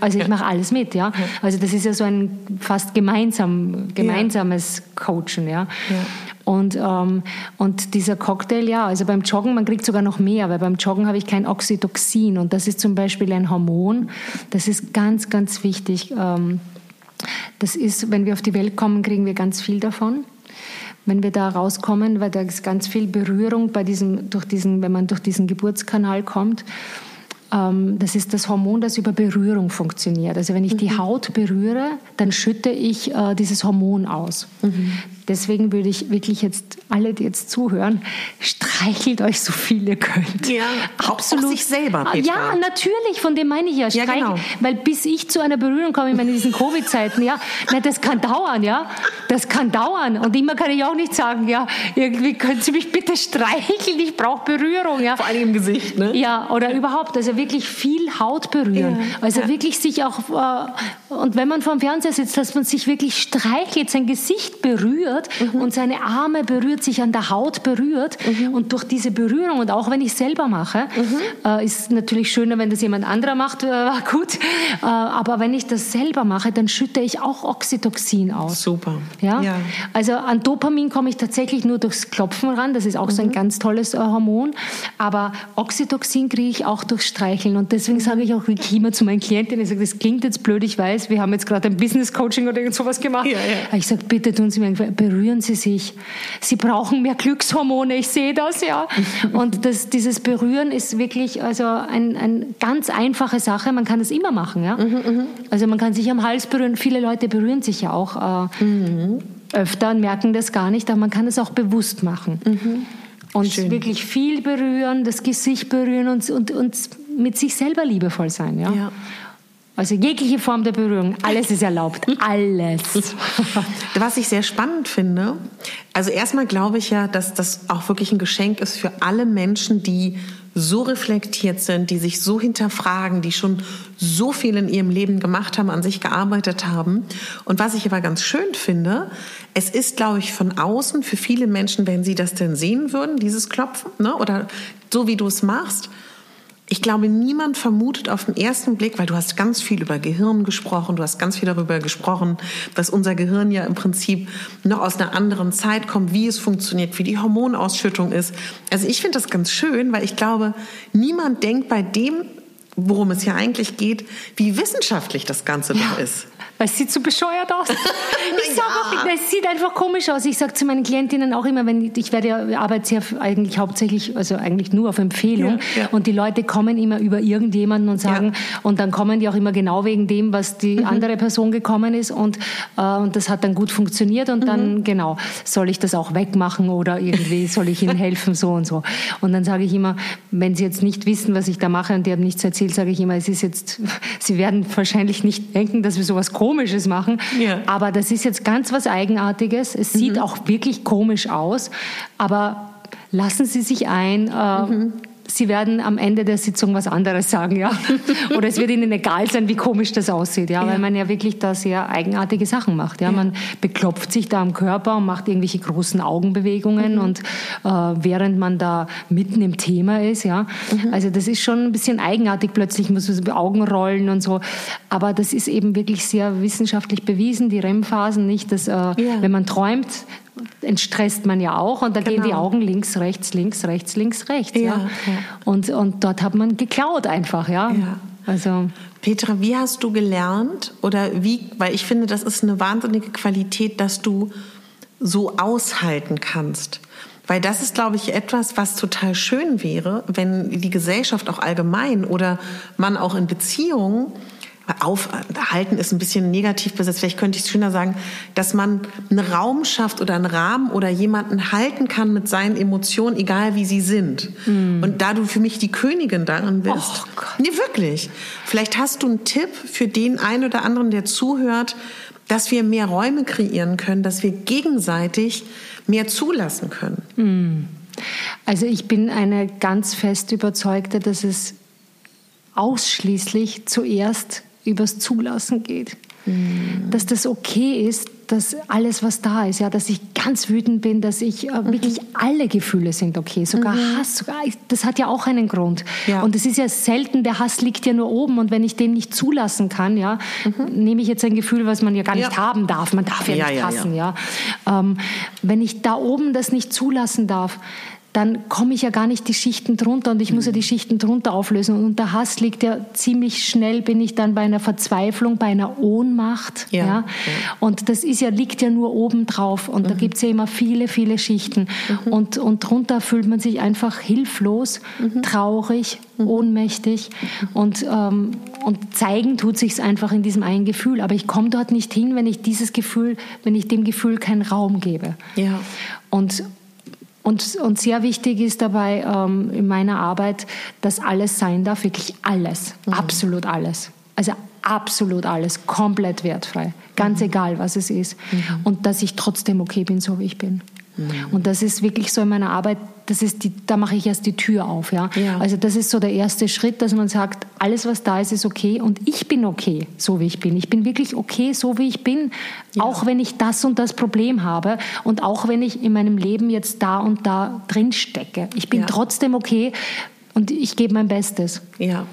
Also ich mache alles mit, ja. Also das ist ja so ein fast gemeinsam gemeinsames coachen, ja. ja. Und, ähm, und dieser Cocktail, ja, also beim Joggen, man kriegt sogar noch mehr, weil beim Joggen habe ich kein Oxytocin und das ist zum Beispiel ein Hormon, das ist ganz, ganz wichtig. Ähm, das ist, wenn wir auf die Welt kommen, kriegen wir ganz viel davon wenn wir da rauskommen, weil da ist ganz viel Berührung bei diesem, durch diesen, wenn man durch diesen Geburtskanal kommt. Ähm, das ist das Hormon, das über Berührung funktioniert. Also wenn ich die mhm. Haut berühre, dann schütte ich äh, dieses Hormon aus. Mhm. Deswegen würde ich wirklich jetzt alle, die jetzt zuhören, streichelt euch so viel ihr könnt. Ja, absolut. Auch sich selber, Petra. Ja, natürlich, von dem meine ich ja. Streich, ja genau. Weil bis ich zu einer Berührung komme, ich meine, in diesen Covid-Zeiten, ja, na, das kann dauern, ja. Das kann dauern. Und immer kann ich auch nicht sagen, ja, irgendwie können Sie mich bitte streicheln, ich brauche Berührung, ja. Vor allem im Gesicht, ne? Ja, oder überhaupt, also wirklich viel Haut berühren. Ja. Also ja. wirklich sich auch, äh, und wenn man vor dem Fernseher sitzt, dass man sich wirklich streichelt, sein Gesicht berührt, berührt mhm. und seine Arme berührt, sich an der Haut berührt. Mhm. Und durch diese Berührung, und auch wenn ich selber mache, mhm. äh, ist natürlich schöner, wenn das jemand anderer macht, äh, <laughs> gut. Äh, aber wenn ich das selber mache, dann schütte ich auch Oxytocin aus. Super. Ja? ja. Also an Dopamin komme ich tatsächlich nur durchs Klopfen ran. Das ist auch so ein mhm. ganz tolles äh, Hormon. Aber Oxytocin kriege ich auch durch Streicheln. Und deswegen sage ich auch immer zu meinen Klientinnen, ich sage, das klingt jetzt blöd, ich weiß, wir haben jetzt gerade ein Business Coaching oder irgend sowas gemacht. Ja, ja. Ich sage, bitte tun Sie mir berühren Sie sich. Sie brauchen mehr Glückshormone, ich sehe das, ja. Und das, dieses Berühren ist wirklich also ein, ein ganz einfache Sache. Man kann das immer machen, ja. Mhm, mhm. Also man kann sich am Hals berühren. Viele Leute berühren sich ja auch äh, mhm. öfter und merken das gar nicht, aber man kann es auch bewusst machen. Mhm. Und Schön. wirklich viel berühren, das Gesicht berühren und, und, und mit sich selber liebevoll sein, ja. ja. Also jegliche Form der Berührung, alles ist erlaubt, <laughs> alles. Was ich sehr spannend finde, also erstmal glaube ich ja, dass das auch wirklich ein Geschenk ist für alle Menschen, die so reflektiert sind, die sich so hinterfragen, die schon so viel in ihrem Leben gemacht haben, an sich gearbeitet haben. Und was ich aber ganz schön finde, es ist, glaube ich, von außen für viele Menschen, wenn sie das denn sehen würden, dieses Klopfen, ne, oder so wie du es machst, ich glaube, niemand vermutet auf den ersten Blick, weil du hast ganz viel über Gehirn gesprochen, du hast ganz viel darüber gesprochen, dass unser Gehirn ja im Prinzip noch aus einer anderen Zeit kommt, wie es funktioniert, wie die Hormonausschüttung ist. Also ich finde das ganz schön, weil ich glaube, niemand denkt bei dem, worum es ja eigentlich geht, wie wissenschaftlich das Ganze ja. doch ist. Weil es sieht so bescheuert aus. <laughs> Ich sag auch, es sieht einfach komisch aus. Ich sage zu meinen Klientinnen auch immer, wenn ich werde ja, arbeite ja eigentlich hauptsächlich, also eigentlich nur auf Empfehlung. Ja, ja. Und die Leute kommen immer über irgendjemanden und sagen, ja. und dann kommen die auch immer genau wegen dem, was die mhm. andere Person gekommen ist. Und, äh, und das hat dann gut funktioniert. Und dann, mhm. genau, soll ich das auch wegmachen oder irgendwie <laughs> soll ich ihnen helfen, so und so. Und dann sage ich immer, wenn sie jetzt nicht wissen, was ich da mache und die haben nichts erzählt, sage ich immer, es ist jetzt, <laughs> sie werden wahrscheinlich nicht denken, dass wir sowas komisch Komisches machen. Ja. Aber das ist jetzt ganz was Eigenartiges. Es sieht mhm. auch wirklich komisch aus. Aber lassen Sie sich ein. Äh, mhm. Sie werden am Ende der Sitzung was anderes sagen, ja. <laughs> Oder es wird Ihnen egal sein, wie komisch das aussieht, ja, ja. weil man ja wirklich da sehr eigenartige Sachen macht, ja. ja. Man beklopft sich da am Körper und macht irgendwelche großen Augenbewegungen mhm. und äh, während man da mitten im Thema ist, ja. Mhm. Also das ist schon ein bisschen eigenartig. Plötzlich muss man so Augen rollen und so. Aber das ist eben wirklich sehr wissenschaftlich bewiesen, die REM-Phasen nicht, dass äh, wenn man träumt, entstresst man ja auch und da genau. gehen die genau. Augen links, rechts, links, rechts, links, rechts. Ja, ja. Und, und dort hat man geklaut einfach, ja. ja. Also. Petra, wie hast du gelernt oder wie, weil ich finde, das ist eine wahnsinnige Qualität, dass du so aushalten kannst. Weil das ist, glaube ich, etwas, was total schön wäre, wenn die Gesellschaft auch allgemein oder man auch in Beziehungen aufhalten ist ein bisschen negativ besetzt. Vielleicht könnte ich es schöner sagen, dass man einen Raum schafft oder einen Rahmen oder jemanden halten kann mit seinen Emotionen, egal wie sie sind. Mm. Und da du für mich die Königin darin bist. Oh Gott. Nee, wirklich. Vielleicht hast du einen Tipp für den einen oder anderen, der zuhört, dass wir mehr Räume kreieren können, dass wir gegenseitig mehr zulassen können. Hm. Also ich bin eine ganz fest überzeugte, dass es ausschließlich zuerst übers Zulassen geht. Mhm. Dass das okay ist, dass alles, was da ist, ja, dass ich ganz wütend bin, dass ich äh, mhm. wirklich alle Gefühle sind okay, sogar mhm. Hass, sogar, das hat ja auch einen Grund. Ja. Und es ist ja selten, der Hass liegt ja nur oben und wenn ich den nicht zulassen kann, ja, mhm. nehme ich jetzt ein Gefühl, was man ja gar nicht ja. haben darf. Man darf ja, ja nicht hassen, ja. Ähm, wenn ich da oben das nicht zulassen darf, dann komme ich ja gar nicht die Schichten drunter und ich muss ja die Schichten drunter auflösen. Und unter Hass liegt ja ziemlich schnell, bin ich dann bei einer Verzweiflung, bei einer Ohnmacht. Ja, ja. Und das ist ja, liegt ja nur oben drauf. Und mhm. da gibt es ja immer viele, viele Schichten. Mhm. Und, und drunter fühlt man sich einfach hilflos, mhm. traurig, mhm. ohnmächtig. Und, ähm, und zeigen tut sich einfach in diesem einen Gefühl. Aber ich komme dort nicht hin, wenn ich dieses Gefühl, wenn ich dem Gefühl keinen Raum gebe. Ja. Und, und, und sehr wichtig ist dabei ähm, in meiner Arbeit, dass alles sein darf, wirklich alles, mhm. absolut alles. Also absolut alles, komplett wertfrei, ganz mhm. egal, was es ist. Mhm. Und dass ich trotzdem okay bin, so wie ich bin. Mhm. Und das ist wirklich so in meiner Arbeit, das ist die, da mache ich erst die Tür auf. Ja? ja? Also das ist so der erste Schritt, dass man sagt, alles, was da ist, ist okay und ich bin okay, so wie ich bin. Ich bin wirklich okay, so wie ich bin, ja. auch wenn ich das und das Problem habe und auch wenn ich in meinem Leben jetzt da und da drin stecke. Ich bin ja. trotzdem okay und ich gebe mein Bestes. Ja.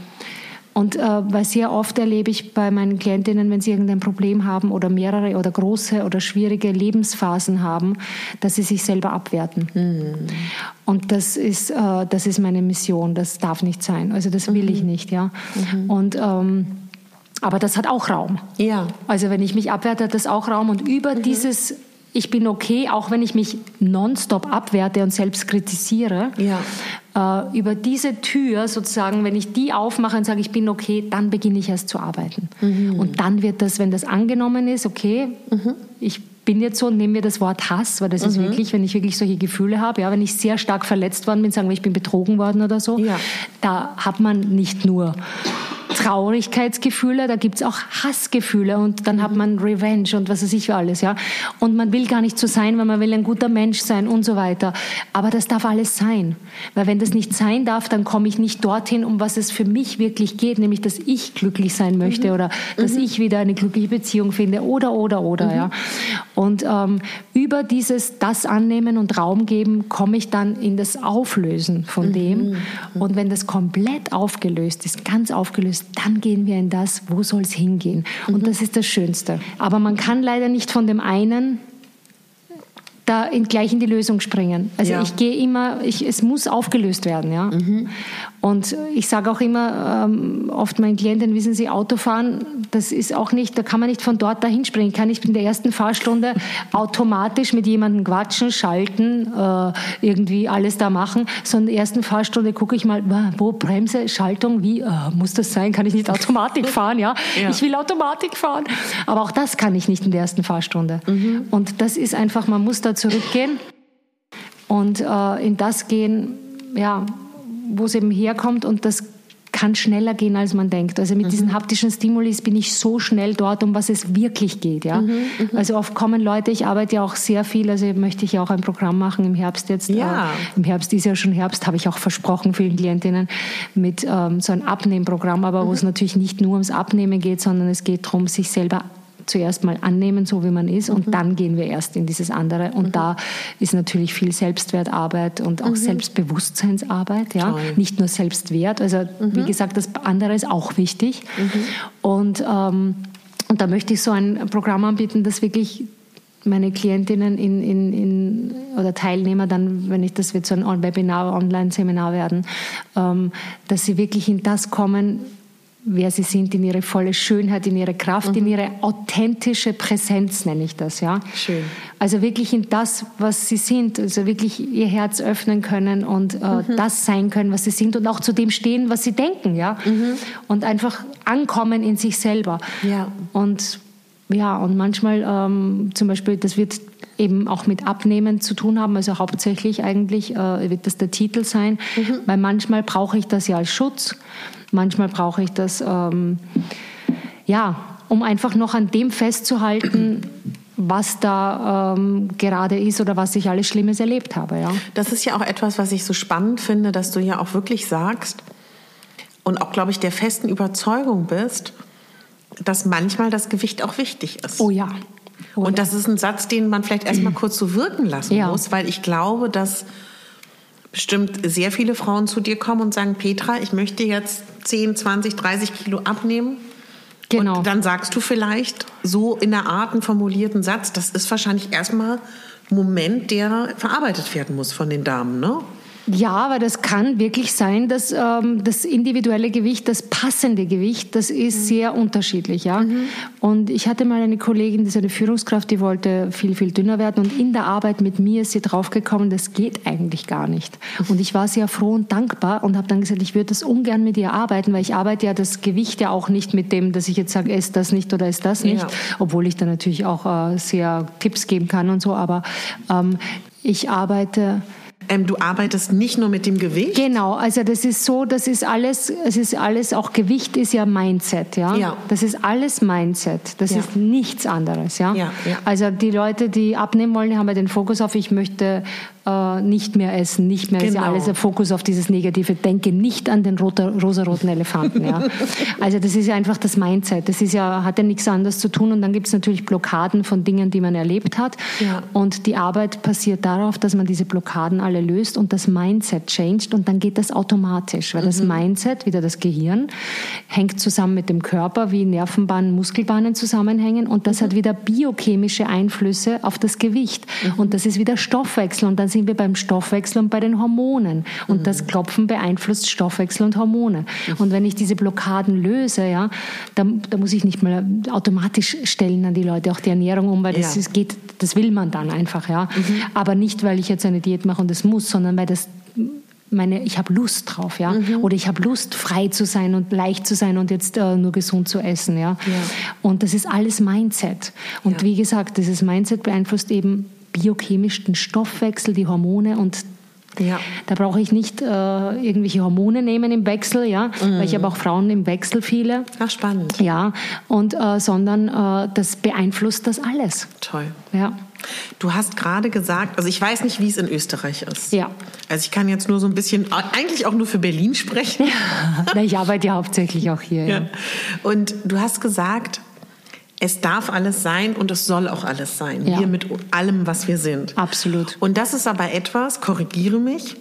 Und äh, weil sehr oft erlebe ich bei meinen Klientinnen, wenn sie irgendein Problem haben oder mehrere oder große oder schwierige Lebensphasen haben, dass sie sich selber abwerten. Mhm. Und das ist, äh, das ist meine Mission. Das darf nicht sein. Also das will mhm. ich nicht, ja. Mhm. Und ähm, aber das hat auch Raum. Ja. Also wenn ich mich abwerte, hat das auch Raum. Und über mhm. dieses ich bin okay, auch wenn ich mich nonstop abwerte und selbst kritisiere. Ja. Äh, über diese Tür sozusagen, wenn ich die aufmache und sage, ich bin okay, dann beginne ich erst zu arbeiten. Mhm. Und dann wird das, wenn das angenommen ist, okay, mhm. ich bin jetzt so, nehmen wir das Wort Hass, weil das mhm. ist wirklich, wenn ich wirklich solche Gefühle habe, ja, wenn ich sehr stark verletzt worden bin, sagen wir, ich bin betrogen worden oder so, ja. da hat man nicht nur Traurigkeitsgefühle, da gibt es auch Hassgefühle und dann hat man Revenge und was weiß ich für alles, ja. Und man will gar nicht so sein, weil man will ein guter Mensch sein und so weiter. Aber das darf alles sein. Weil wenn das nicht sein darf, dann komme ich nicht dorthin, um was es für mich wirklich geht, nämlich dass ich glücklich sein möchte mhm. oder dass mhm. ich wieder eine glückliche Beziehung finde oder, oder, oder, mhm. ja. Und ähm, über dieses das annehmen und Raum geben, komme ich dann in das Auflösen von dem. Mhm. Und wenn das komplett aufgelöst ist, ganz aufgelöst, dann gehen wir in das, wo soll es hingehen. Und mhm. das ist das Schönste. Aber man kann leider nicht von dem einen da gleich in die Lösung springen. Also ja. ich gehe immer, ich, es muss aufgelöst werden. Ja? Mhm. Und ich sage auch immer ähm, oft meinen Klienten, wissen Sie, Autofahren, das ist auch nicht, da kann man nicht von dort dahin springen. Ich kann nicht in der ersten Fahrstunde automatisch mit jemandem quatschen, schalten, äh, irgendwie alles da machen, sondern in der ersten Fahrstunde gucke ich mal, wo Bremse, Schaltung, wie äh, muss das sein? Kann ich nicht Automatik fahren? Ja? ja? ich will Automatik fahren. Aber auch das kann ich nicht in der ersten Fahrstunde. Mhm. Und das ist einfach, man muss da zurückgehen und äh, in das gehen, ja, wo es eben herkommt und das kann schneller gehen, als man denkt. Also mit mhm. diesen haptischen Stimulis bin ich so schnell dort, um was es wirklich geht. Ja? Mhm, mhm. also oft kommen Leute, ich arbeite ja auch sehr viel, also möchte ich auch ein Programm machen im Herbst jetzt. Ja. Äh, Im Herbst ist ja schon Herbst, habe ich auch versprochen vielen Klientinnen, mit ähm, so ein Abnehmprogramm, aber wo es mhm. natürlich nicht nur ums Abnehmen geht, sondern es geht darum, sich selber zuerst mal annehmen, so wie man ist, und mhm. dann gehen wir erst in dieses andere. Und mhm. da ist natürlich viel Selbstwertarbeit und auch mhm. Selbstbewusstseinsarbeit, ja, Toll. nicht nur Selbstwert. Also wie mhm. gesagt, das andere ist auch wichtig. Mhm. Und ähm, und da möchte ich so ein Programm anbieten, das wirklich meine Klientinnen in, in, in, oder Teilnehmer dann, wenn ich das wird so ein Webinar, Online-Seminar werden, ähm, dass sie wirklich in das kommen, wer sie sind, in ihre volle Schönheit, in ihre Kraft, mhm. in ihre authentische Präsenz, nenne ich das, ja. Schön. Also wirklich in das, was sie sind, also wirklich ihr Herz öffnen können und äh, mhm. das sein können, was sie sind und auch zu dem stehen, was sie denken, ja. Mhm. Und einfach ankommen in sich selber. Ja. Und ja, und manchmal ähm, zum Beispiel, das wird eben auch mit Abnehmen zu tun haben, also hauptsächlich eigentlich äh, wird das der Titel sein, mhm. weil manchmal brauche ich das ja als Schutz. Manchmal brauche ich das, ähm, ja, um einfach noch an dem festzuhalten, was da ähm, gerade ist oder was ich alles Schlimmes erlebt habe. Ja. Das ist ja auch etwas, was ich so spannend finde, dass du ja auch wirklich sagst und auch, glaube ich, der festen Überzeugung bist, dass manchmal das Gewicht auch wichtig ist. Oh ja. Und das ist ein Satz, den man vielleicht erstmal <clears throat> kurz so wirken lassen Ja. muss, weil ich glaube, dass bestimmt sehr viele Frauen zu dir kommen und sagen, Petra, ich möchte jetzt 10, 20, 30 Kilo abnehmen. Genau. Und dann sagst du vielleicht so in der Art einen formulierten Satz, das ist wahrscheinlich erstmal ein Moment, der verarbeitet werden muss von den Damen, ne? Ja, aber das kann wirklich sein, dass ähm, das individuelle Gewicht, das passende Gewicht, das ist sehr unterschiedlich. Ja? Und ich hatte mal eine Kollegin, die ist eine Führungskraft, die wollte viel, viel dünner werden. Und in der Arbeit mit mir ist sie draufgekommen, das geht eigentlich gar nicht. Und ich war sehr froh und dankbar und habe dann gesagt, ich würde das ungern mit ihr arbeiten, weil ich arbeite ja das Gewicht ja auch nicht mit dem, dass ich jetzt sage, ess das nicht oder ess das nicht. Ja. Obwohl ich da natürlich auch äh, sehr Tipps geben kann und so. Aber ähm, ich arbeite Ähm, du arbeitest nicht nur mit dem Gewicht. Genau, also das ist so, das ist alles, es ist alles, auch Gewicht ist ja Mindset, ja. Ja. Das ist alles Mindset, das Ja. ist nichts anderes, ja? Ja, ja. Also die Leute, die abnehmen wollen, haben ja den Fokus auf, ich möchte äh, nicht mehr essen, nicht mehr, das ist ja Genau. alles der Fokus auf dieses Negative. Denke nicht an den rosaroten Elefanten, ja. <laughs> Also das ist ja einfach das Mindset, das ist ja, hat ja nichts anderes zu tun. Und dann gibt es natürlich Blockaden von Dingen, die man erlebt hat. Ja. und die Arbeit passiert darauf, dass man diese Blockaden alle löst und das Mindset changed. Und dann geht das automatisch, weil das Mindset, wieder das Gehirn, hängt zusammen mit dem Körper, wie Nervenbahnen, Muskelbahnen zusammenhängen. Und das hat wieder biochemische Einflüsse auf das Gewicht. Und das ist wieder Stoffwechsel. Und dann sind wir beim Stoffwechsel und bei den Hormonen und das Klopfen beeinflusst Stoffwechsel und Hormone und wenn ich diese Blockaden löse, ja, dann, da muss ich nicht mal automatisch stellen an die Leute auch die Ernährung um, weil das Ja. ist, geht, das will man dann einfach, ja. Aber nicht, weil ich jetzt eine Diät mache und das muss, sondern weil das meine, ich habe Lust drauf, ja. Oder ich habe Lust, frei zu sein und leicht zu sein und jetzt äh, nur gesund zu essen, ja. Und das ist alles Mindset. Und Ja. wie gesagt, dieses Mindset beeinflusst eben biochemisch den Stoffwechsel, die Hormone und Ja. da brauche ich nicht äh, irgendwelche Hormone nehmen im Wechsel, ja, weil ich habe auch Frauen im Wechsel viele. Ach, spannend. Ja, und äh, sondern äh, das beeinflusst das alles. Toll. Ja. Du hast gerade gesagt, also ich weiß nicht, wie es in Österreich ist. Ja. Also ich kann jetzt nur so ein bisschen, eigentlich auch nur für Berlin sprechen. Na, ich arbeite ja hauptsächlich auch hier. <laughs> Ja. Ja. Und du hast gesagt, es darf alles sein und es soll auch alles sein. Ja. Wir mit allem, was wir sind. Absolut. Und das ist aber etwas, korrigiere mich,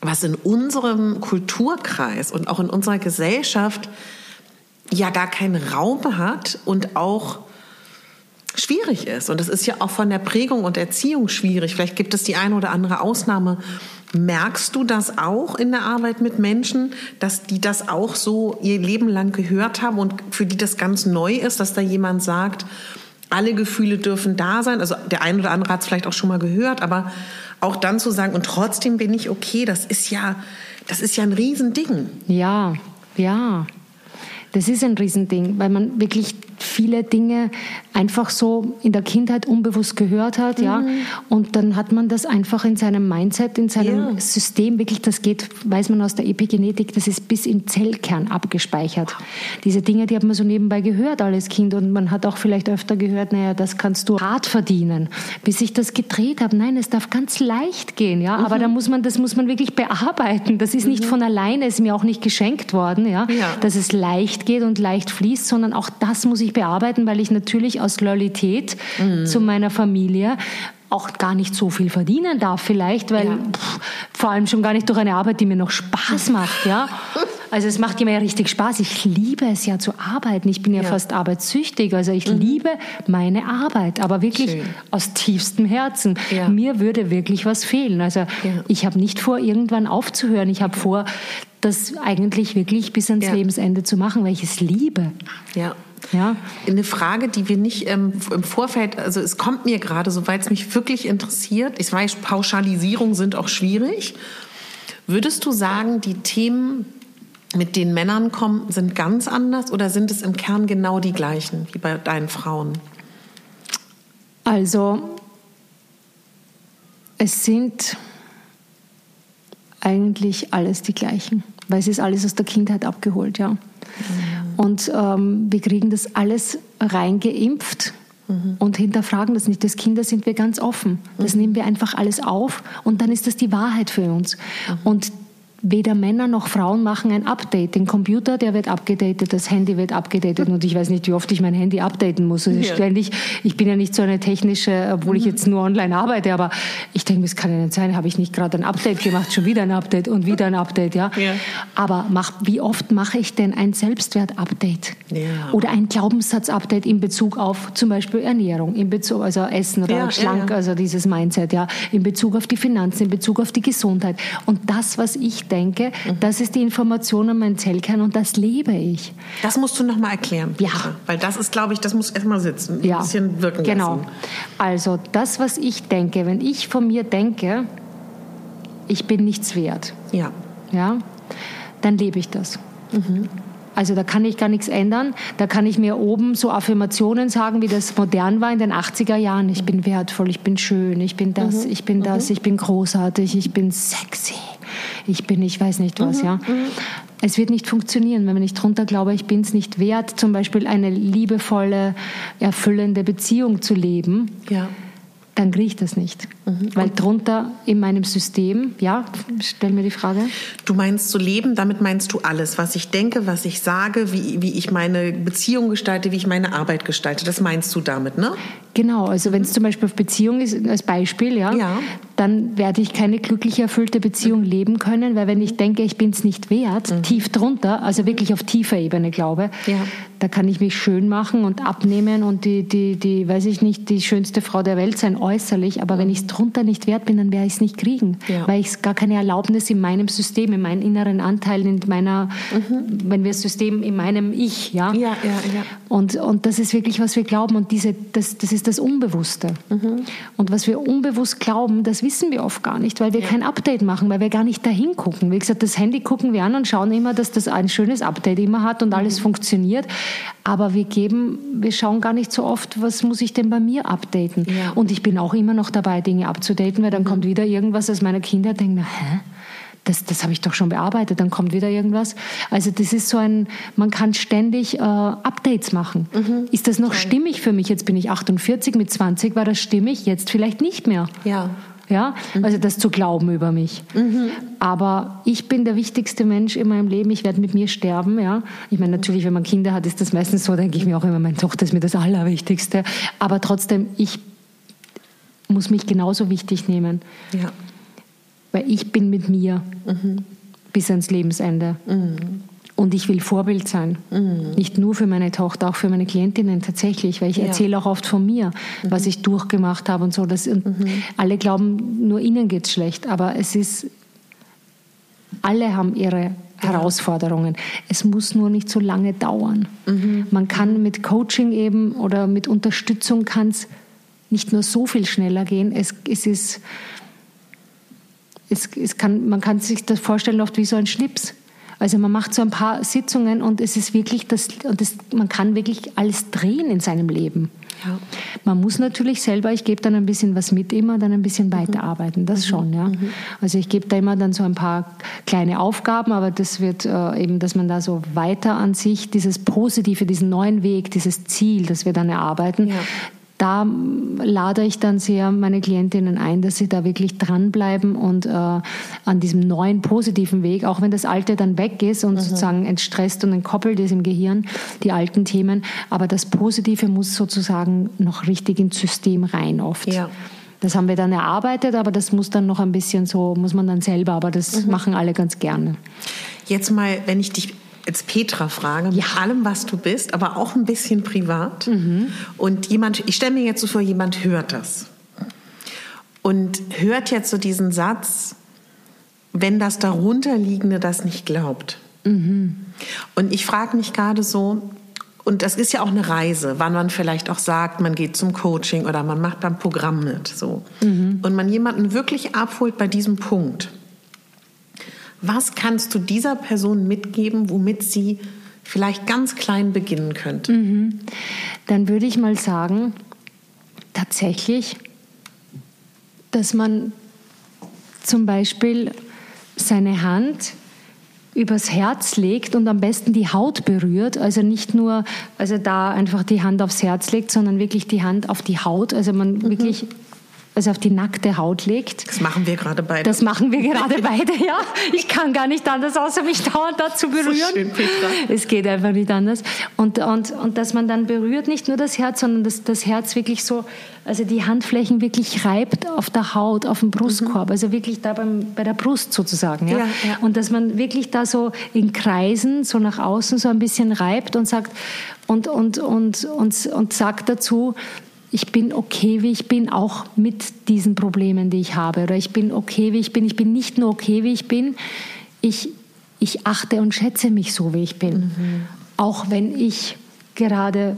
was in unserem Kulturkreis und auch in unserer Gesellschaft ja gar keinen Raum hat und auch schwierig ist. Und es ist ja auch von der Prägung und Erziehung schwierig. Vielleicht gibt es die eine oder andere Ausnahme. Merkst du das auch in der Arbeit mit Menschen, dass die das auch so ihr Leben lang gehört haben und für die das ganz neu ist, dass da jemand sagt, alle Gefühle dürfen da sein. Also der eine oder andere hat es vielleicht auch schon mal gehört, aber auch dann zu sagen, und trotzdem bin ich okay, das ist ja, das ist ja ein Riesending. Ja, ja. Das ist ein Riesending, weil man wirklich viele Dinge einfach so in der Kindheit unbewusst gehört hat, ja. Und dann hat man das einfach in seinem Mindset, in seinem Ja. System, wirklich, das geht, weiß man aus der Epigenetik, das ist bis im Zellkern abgespeichert. Diese Dinge, die hat man so nebenbei gehört als Kind und man hat auch vielleicht öfter gehört, naja, das kannst du hart verdienen. Bis ich das gedreht habe, nein, es darf ganz leicht gehen, ja. Aber da muss man, das muss man wirklich bearbeiten. Das ist nicht von alleine, ist mir auch nicht geschenkt worden, ja. Ja. Dass es leicht geht und leicht fließt, sondern auch das muss ich bearbeiten, weil ich natürlich aus Loyalität zu meiner Familie auch gar nicht so viel verdienen darf vielleicht, weil Ja. pff, vor allem schon gar nicht durch eine Arbeit, die mir noch Spaß macht, ja. <laughs> Also es macht mir ja richtig Spaß. Ich liebe es ja zu arbeiten. Ich bin ja, Ja. fast arbeitssüchtig. Also ich liebe meine Arbeit, aber wirklich Schön. aus tiefstem Herzen. Ja. Mir würde wirklich was fehlen. Also ich habe nicht vor, irgendwann aufzuhören. Ich habe vor, das eigentlich wirklich bis ans. Lebensende zu machen, weil ich es liebe. Ja. Ja. Eine Frage, die wir nicht ähm, im Vorfeld, also es kommt mir gerade so, weil es mich wirklich interessiert. Ich weiß, Pauschalisierungen sind auch schwierig. Würdest du sagen, die Themen, mit denen Männern kommen, sind ganz anders oder sind es im Kern genau die gleichen wie bei deinen Frauen? Also es sind eigentlich alles die gleichen, weil es ist alles aus der Kindheit abgeholt, ja. Und ähm, wir kriegen das alles reingeimpft mhm. und hinterfragen das nicht. Als Kinder sind wir ganz offen. Das mhm. nehmen wir einfach alles auf und dann ist das die Wahrheit für uns. Mhm. Und Weder Männer noch Frauen machen ein Update. Den Computer, der wird abgedatet, das Handy wird abgedatet und ich weiß nicht, wie oft ich mein Handy updaten muss. Also ja. ständig, ich bin ja nicht so eine technische, obwohl ich jetzt nur online arbeite, aber ich denke, es kann ja nicht sein, habe ich nicht gerade ein Update gemacht, schon wieder ein Update und wieder ein Update, ja. ja. Aber mach, wie oft mache ich denn ein Selbstwert-Update? Ja. Oder ein Glaubenssatz-Update in Bezug auf zum Beispiel Ernährung, in Bezug, also Essen oder schlank, also dieses Mindset, ja, in Bezug auf die Finanzen, in Bezug auf die Gesundheit. Und das, was ich denke, mhm. das ist die Information an meinen Zellkern und das lebe ich. Das musst du nochmal erklären. Ja. Weil das ist, glaube ich, das muss erstmal sitzen, ein ja. bisschen wirken genau. lassen. Also das, was ich denke, wenn ich von mir denke, ich bin nichts wert, ja. Ja, dann lebe ich das. Mhm. Also da kann ich gar nichts ändern. Da kann ich mir oben so Affirmationen sagen, wie das modern war in den 80er Jahren. Ich bin wertvoll, ich bin schön, ich bin das, mhm. ich bin das, mhm. ich bin großartig, ich bin sexy, ich bin, ich weiß nicht was, mhm. ja. Mhm. Es wird nicht funktionieren, wenn man nicht drunter glaube, ich bin es nicht wert, zum Beispiel eine liebevolle, erfüllende Beziehung zu leben. Ja dann kriege ich das nicht. Mhm. Weil drunter in meinem System, ja, stell mir die Frage. Du meinst zu leben, damit meinst du alles, was ich denke, was ich sage, wie, wie ich meine Beziehung gestalte, wie ich meine Arbeit gestalte. Das meinst du damit, ne? Genau, also wenn es zum Beispiel auf Beziehung ist, als Beispiel, ja, ja, dann werde ich keine glücklich erfüllte Beziehung mhm. leben können, weil wenn ich denke, ich bin es nicht wert, mhm. tief drunter, also wirklich auf tiefer Ebene glaube, ja. da kann ich mich schön machen und abnehmen und die, die, die, weiß ich nicht, die schönste Frau der Welt sein äußerlich, aber wenn ich es drunter nicht wert bin, dann werde ich es nicht kriegen, ja. weil ich gar keine Erlaubnis in meinem System, in meinen inneren Anteilen, in meiner, mhm. wenn wir das System in meinem Ich, ja, ja, ja, ja. Und, und das ist wirklich, was wir glauben und diese, das, das ist das Unbewusste. Mhm. Und was wir unbewusst glauben, das wissen wir oft gar nicht, weil wir ja. kein Update machen, weil wir gar nicht dahin gucken. Wie gesagt, das Handy gucken wir an und schauen immer, dass das ein schönes Update immer hat und mhm. alles funktioniert. Aber wir geben, wir schauen gar nicht so oft, was muss ich denn bei mir updaten. Ja. Und ich bin auch immer noch dabei, Dinge abzudaten, weil dann mhm. kommt wieder irgendwas aus meiner Kindheit, denke, hä? das, das habe ich doch schon bearbeitet, dann kommt wieder irgendwas. Also das ist so ein, man kann ständig äh, Updates machen. Mhm. Ist das noch okay. stimmig für mich? Jetzt bin ich 48, mit 20 war das stimmig, jetzt vielleicht nicht mehr. Ja. Ja, mhm. also das zu glauben über mich. Mhm. Aber ich bin der wichtigste Mensch in meinem Leben. Ich werde mit mir sterben. Ja, ich meine natürlich, wenn man Kinder hat, ist das meistens so. Denke ich mir auch immer, meine Tochter ist mir das Allerwichtigste. Aber trotzdem, ich muss mich genauso wichtig nehmen. Ja weil ich bin mit mir mhm. bis ans Lebensende. Mhm. Und ich will Vorbild sein. Mhm. Nicht nur für meine Tochter, auch für meine Klientinnen tatsächlich, weil ich ja. erzähle auch oft von mir, mhm. was ich durchgemacht habe und so. Das, und mhm. Alle glauben, nur ihnen geht es schlecht, aber es ist, alle haben ihre Herausforderungen. Es muss nur nicht so lange dauern. Mhm. Man kann mit Coaching eben oder mit Unterstützung kann es nicht nur so viel schneller gehen. Es, es ist es, es kann, man kann sich das vorstellen oft wie so ein Schnips. Also man macht so ein paar Sitzungen und es ist wirklich das, und das, man kann wirklich alles drehen in seinem Leben. Ja. Man muss natürlich selber, ich gebe dann ein bisschen was mit immer, dann ein bisschen mhm. weiterarbeiten, das mhm. schon, ja. Mhm. Also ich gebe da immer dann so ein paar kleine Aufgaben, aber das wird äh, eben, dass man da so weiter an sich dieses Positive, diesen neuen Weg, dieses Ziel, das wir dann erarbeiten, ja da lade ich dann sehr meine Klientinnen ein, dass sie da wirklich dranbleiben und äh, an diesem neuen positiven Weg, auch wenn das Alte dann weg ist und mhm. sozusagen entstresst und entkoppelt ist im Gehirn, die alten Themen, aber das Positive muss sozusagen noch richtig ins System rein oft. Ja. Das haben wir dann erarbeitet, aber das muss dann noch ein bisschen so, muss man dann selber, aber das mhm. machen alle ganz gerne. Jetzt mal, wenn ich dich als Petra frage, mit ja. allem, was du bist, aber auch ein bisschen privat. Mhm. Und jemand, ich stelle mir jetzt so vor, jemand hört das. Und hört jetzt so diesen Satz, wenn das darunterliegende das nicht glaubt. Mhm. Und ich frage mich gerade so, und das ist ja auch eine Reise, wann man vielleicht auch sagt, man geht zum Coaching oder man macht beim Programm mit, so. Mhm. Und man jemanden wirklich abholt bei diesem Punkt. Was kannst du dieser Person mitgeben, womit sie vielleicht ganz klein beginnen könnte? Mhm. Dann würde ich mal sagen, tatsächlich, dass man zum Beispiel seine Hand übers Herz legt und am besten die Haut berührt, also nicht nur, also da einfach die Hand aufs Herz legt, sondern wirklich die Hand auf die Haut, also man mhm. wirklich also auf die nackte Haut legt. Das machen wir gerade beide. Das machen wir gerade beide, ja. Ich kann gar nicht anders, außer mich dauernd da zu berühren. So schön, Petra. Es geht einfach nicht anders. Und, und, und dass man dann berührt nicht nur das Herz, sondern dass das Herz wirklich so, also die Handflächen wirklich reibt auf der Haut, auf dem Brustkorb, mhm. also wirklich da beim, bei der Brust sozusagen. Ja? Ja, ja? Und dass man wirklich da so in Kreisen, so nach außen so ein bisschen reibt und sagt, und, und, und, und, und sagt dazu, ich bin okay, wie ich bin, auch mit diesen Problemen, die ich habe. Oder ich bin okay, wie ich bin. Ich bin nicht nur okay, wie ich bin. Ich, ich achte und schätze mich so, wie ich bin. Mhm. Auch wenn ich gerade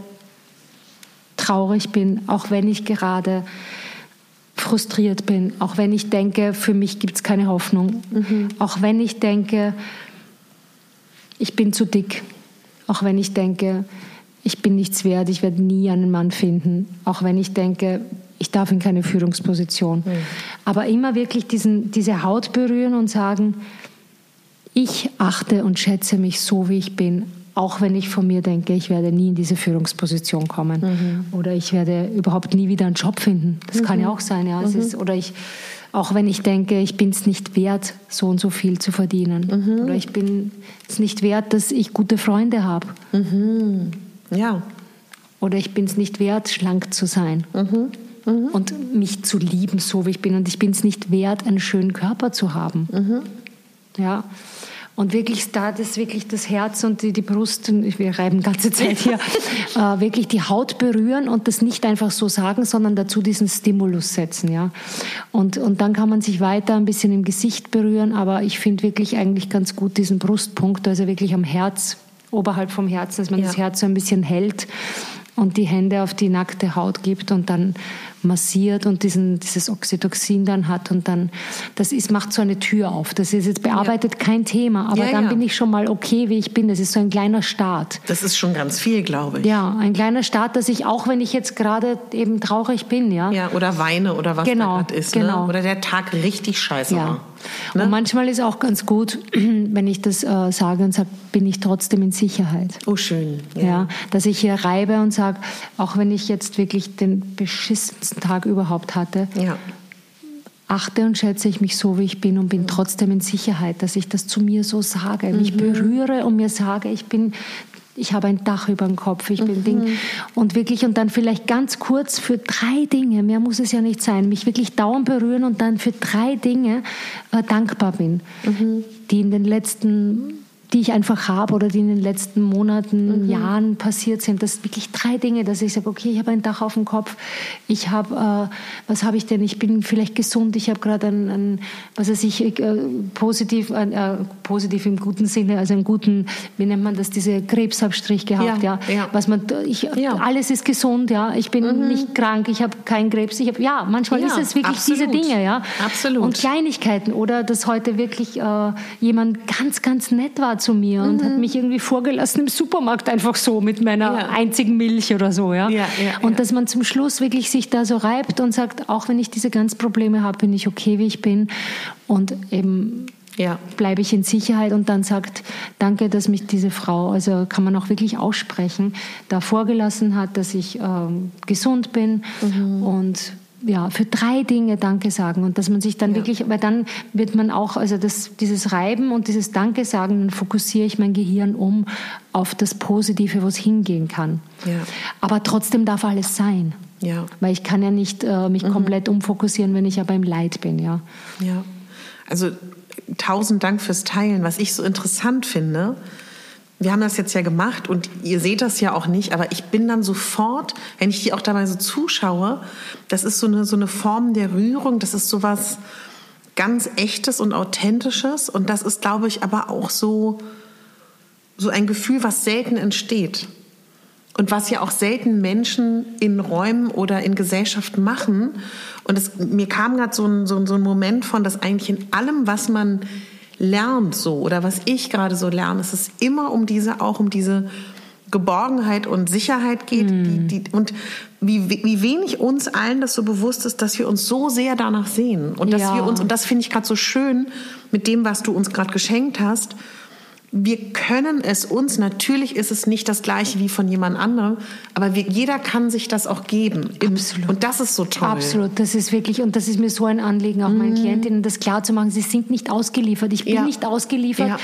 traurig bin, auch wenn ich gerade frustriert bin, auch wenn ich denke, für mich gibt es keine Hoffnung, mhm. auch wenn ich denke, ich bin zu dick, auch wenn ich denke, ich bin nichts wert, ich werde nie einen Mann finden, auch wenn ich denke, ich darf in keine Führungsposition. Mhm. Aber immer wirklich diesen, diese Haut berühren und sagen, ich achte und schätze mich so, wie ich bin, auch wenn ich von mir denke, ich werde nie in diese Führungsposition kommen mhm. oder ich werde überhaupt nie wieder einen Job finden. Das mhm. kann ja auch sein, ja. Mhm. Ist, oder ich, auch wenn ich denke, ich bin es nicht wert, so und so viel zu verdienen. Mhm. Oder ich bin es nicht wert, dass ich gute Freunde habe. Ja. Oder ich bin es nicht wert, schlank zu sein. Mhm. Mhm. Und mich zu lieben, so wie ich bin. Und ich bin es nicht wert, einen schönen Körper zu haben. Mhm. Ja. Und wirklich da das wirklich das Herz und die, die Brust, wir reiben die ganze Zeit hier, <laughs> äh, wirklich die Haut berühren und das nicht einfach so sagen, sondern dazu diesen Stimulus setzen, ja. Und, und dann kann man sich weiter ein bisschen im Gesicht berühren, aber ich finde wirklich eigentlich ganz gut diesen Brustpunkt, also wirklich am Herz oberhalb vom Herzen, dass man ja. das Herz so ein bisschen hält und die Hände auf die nackte Haut gibt und dann massiert und diesen, dieses Oxytocin dann hat und dann, das ist, macht so eine Tür auf. Das ist jetzt bearbeitet ja. kein Thema, aber ja, dann ja. bin ich schon mal okay, wie ich bin. Das ist so ein kleiner Start. Das ist schon ganz viel, glaube ich. Ja, ein kleiner Start, dass ich auch, wenn ich jetzt gerade eben traurig bin, ja. Ja, oder weine oder was genau, gerade ist. Ne? Genau. Ne? Oder der Tag richtig scheiße war. Ne? Und manchmal ist auch ganz gut, <clears throat> wenn ich das äh, sage und sage, bin ich trotzdem in Sicherheit. Oh, schön. Ja, ja dass ich hier reibe und sage, auch wenn ich jetzt wirklich den beschissensten Tag überhaupt hatte. Ja. Achte und schätze ich mich so, wie ich bin und bin trotzdem in Sicherheit, dass ich das zu mir so sage, mich mhm. berühre und mir sage, ich bin ich habe ein Dach über dem Kopf, ich bin mhm. Ding. Und wirklich, und dann vielleicht ganz kurz für drei Dinge, mehr muss es ja nicht sein, mich wirklich dauernd berühren und dann für drei Dinge äh, dankbar bin, mhm. die in den letzten die ich einfach habe oder die in den letzten Monaten, mhm. Jahren passiert sind. Das sind wirklich drei Dinge, dass ich sage, okay, ich habe ein Dach auf dem Kopf, ich habe, äh, was habe ich denn? Ich bin vielleicht gesund, ich habe gerade ein, ein, was weiß ich, äh, positiv, äh, positiv im guten Sinne, also im guten, wie nennt man das, diese Krebsabstrich gehabt, ja. ja. ja. Was man, ich, ja. alles ist gesund, ja. Ich bin mhm. nicht krank, ich habe keinen Krebs, ich habe, ja, manchmal ist es wirklich absolut. diese Dinge, ja. Absolut. Und Kleinigkeiten oder dass heute wirklich äh, jemand ganz, ganz nett war zu mir mhm. und hat mhm. mich irgendwie vorgelassen im Supermarkt einfach so mit meiner ja. einzigen Milch oder so. Ja? ja, ja und dass man zum Schluss wirklich sich da so reibt und sagt, auch wenn ich diese ganzen Probleme habe, bin ich okay, wie ich bin. Und eben ja. bleibe ich in Sicherheit und dann sagt, danke, dass mich diese Frau, also kann man auch wirklich aussprechen, da vorgelassen hat, dass ich ähm, gesund bin mhm. und ja, für drei Dinge Danke sagen und dass man sich dann ja. wirklich, weil dann wird man auch, also das, dieses Reiben und dieses Danke sagen, dann fokussiere ich mein Gehirn um auf das Positive, wo es hingehen kann. Ja. Aber trotzdem darf alles sein. Ja. Weil ich kann ja nicht äh, mich mhm. komplett umfokussieren, wenn ich ja beim Leid bin, ja. Ja. Also tausend Dank fürs Teilen. Was ich so interessant finde, wir haben das jetzt ja gemacht und ihr seht das ja auch nicht, aber ich bin dann sofort, wenn ich die auch dabei so zuschaue, das ist so eine, so eine Form der Rührung, das ist so was ganz Echtes und Authentisches und das ist, glaube ich, aber auch so, so ein Gefühl, was selten entsteht. Und was ja auch selten Menschen in Räumen oder in Gesellschaften machen. Und es, mir kam gerade so ein, so, so ein Moment von, dass eigentlich in allem, was man lernt so oder was ich gerade so lerne, ist es immer um diese, auch um diese Geborgenheit und Sicherheit geht mm. die, die, und wie, wie wenig uns allen das so bewusst ist, dass wir uns so sehr danach sehen und dass ja. wir uns, und das finde ich gerade so schön mit dem, was du uns gerade geschenkt hast, wir können es uns, natürlich ist es nicht das gleiche wie von jemand anderem, aber wir, jeder kann sich das auch geben. Absolut. Und das ist so toll. Absolut, das ist wirklich, und das ist mir so ein Anliegen, auch meinen Klientinnen das klar zu machen, sie sind nicht ausgeliefert. Ich bin Ja. nicht ausgeliefert. Ja.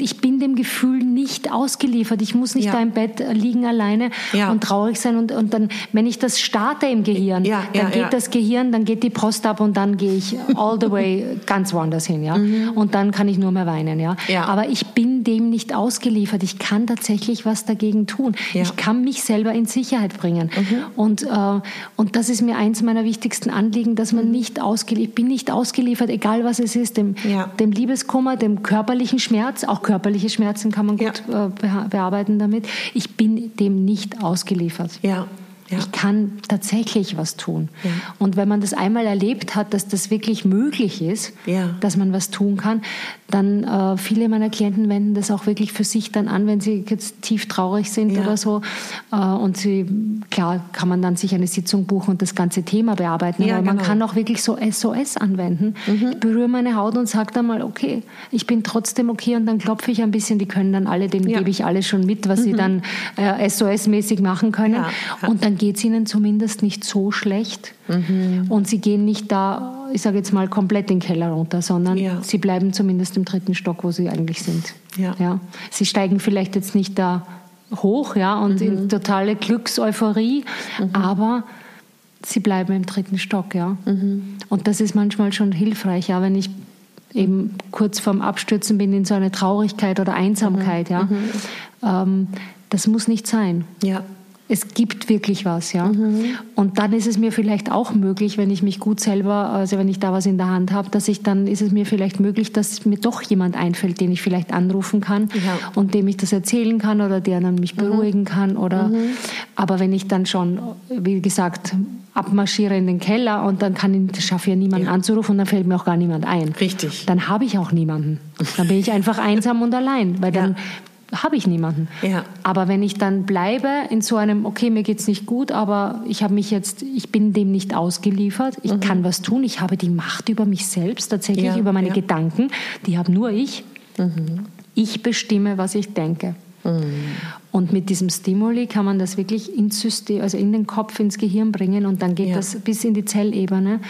Ich bin dem Gefühl nicht ausgeliefert. Ich muss nicht Ja. da im Bett liegen alleine Ja. und traurig sein. Und, und dann, wenn ich das starte im Gehirn, Ja, dann geht das Gehirn, dann geht die Post ab und dann gehe ich all the way <laughs> ganz woanders hin. Ja? Und dann kann ich nur mehr weinen. Mhm. Ja. Aber ich bin dem nicht ausgeliefert. Ich kann tatsächlich was dagegen tun. Ja. Ich kann mich selber in Sicherheit bringen. Mhm. Und, äh, und das ist mir eins meiner wichtigsten Anliegen, dass man nicht ausgeliefert, ich bin nicht ausgeliefert, egal was es ist, dem, Ja. dem Liebeskummer, dem körperlichen Schmerz, auch körperliche Schmerzen kann man Ja. gut äh, beha- bearbeiten damit. Ich bin dem nicht ausgeliefert. Ja. Ja. Ich kann tatsächlich was tun. Ja. Und wenn man das einmal erlebt hat, dass das wirklich möglich ist, Ja. dass man was tun kann, dann äh, viele meiner Klienten wenden das auch wirklich für sich dann an, wenn sie jetzt tief traurig sind oder so. Äh, und sie, klar, kann man dann sich eine Sitzung buchen und das ganze Thema bearbeiten. Aber man genau. kann auch wirklich so SOS anwenden. Mhm. Ich berühre meine Haut und sage dann mal, okay, ich bin trotzdem okay und dann klopfe ich ein bisschen. Die können dann alle. Mhm. gebe ich alles schon mit, was sie dann äh, SOS-mäßig machen können. Und dann geht es ihnen zumindest nicht so schlecht. Mhm. Und sie gehen nicht da, ich sage jetzt mal, komplett den Keller runter, sondern Ja. sie bleiben zumindest im dritten Stock, wo sie eigentlich sind. Ja. Sie steigen vielleicht jetzt nicht da hoch ja, und Mhm. in totale Glückseuphorie, aber sie bleiben im dritten Stock. Ja. Mhm. Und das ist manchmal schon hilfreich, ja, wenn ich eben kurz vorm Abstürzen bin in so eine Traurigkeit oder Einsamkeit. Ja. Ähm, das muss nicht sein. Ja. Es gibt wirklich was, ja. Und dann ist es mir vielleicht auch möglich, wenn ich mich gut selber, also wenn ich da was in der Hand habe, dass ich dann ist es mir vielleicht möglich, dass mir doch jemand einfällt, den ich vielleicht anrufen kann Ja. und dem ich das erzählen kann oder der dann mich beruhigen kann oder. Aber wenn ich dann schon, wie gesagt, abmarschiere in den Keller und dann kann ich, schaffe ja niemanden Ja. anzurufen und dann fällt mir auch gar niemand ein. Richtig. Dann habe ich auch niemanden. Dann bin ich einfach einsam und allein, weil dann Ja. Habe ich niemanden. Ja. Aber wenn ich dann bleibe in so einem, okay, mir geht's nicht gut, aber ich habe mich jetzt, ich bin dem nicht ausgeliefert, ich kann was tun, ich habe die Macht über mich selbst, tatsächlich Mhm. Ja, über meine ja. Gedanken, die habe nur ich. Ich bestimme, was ich denke. Mhm. Und mit diesem Stimuli kann man das wirklich ins System, also in den Kopf, ins Gehirn bringen und dann geht Ja. das bis in die Zellebene.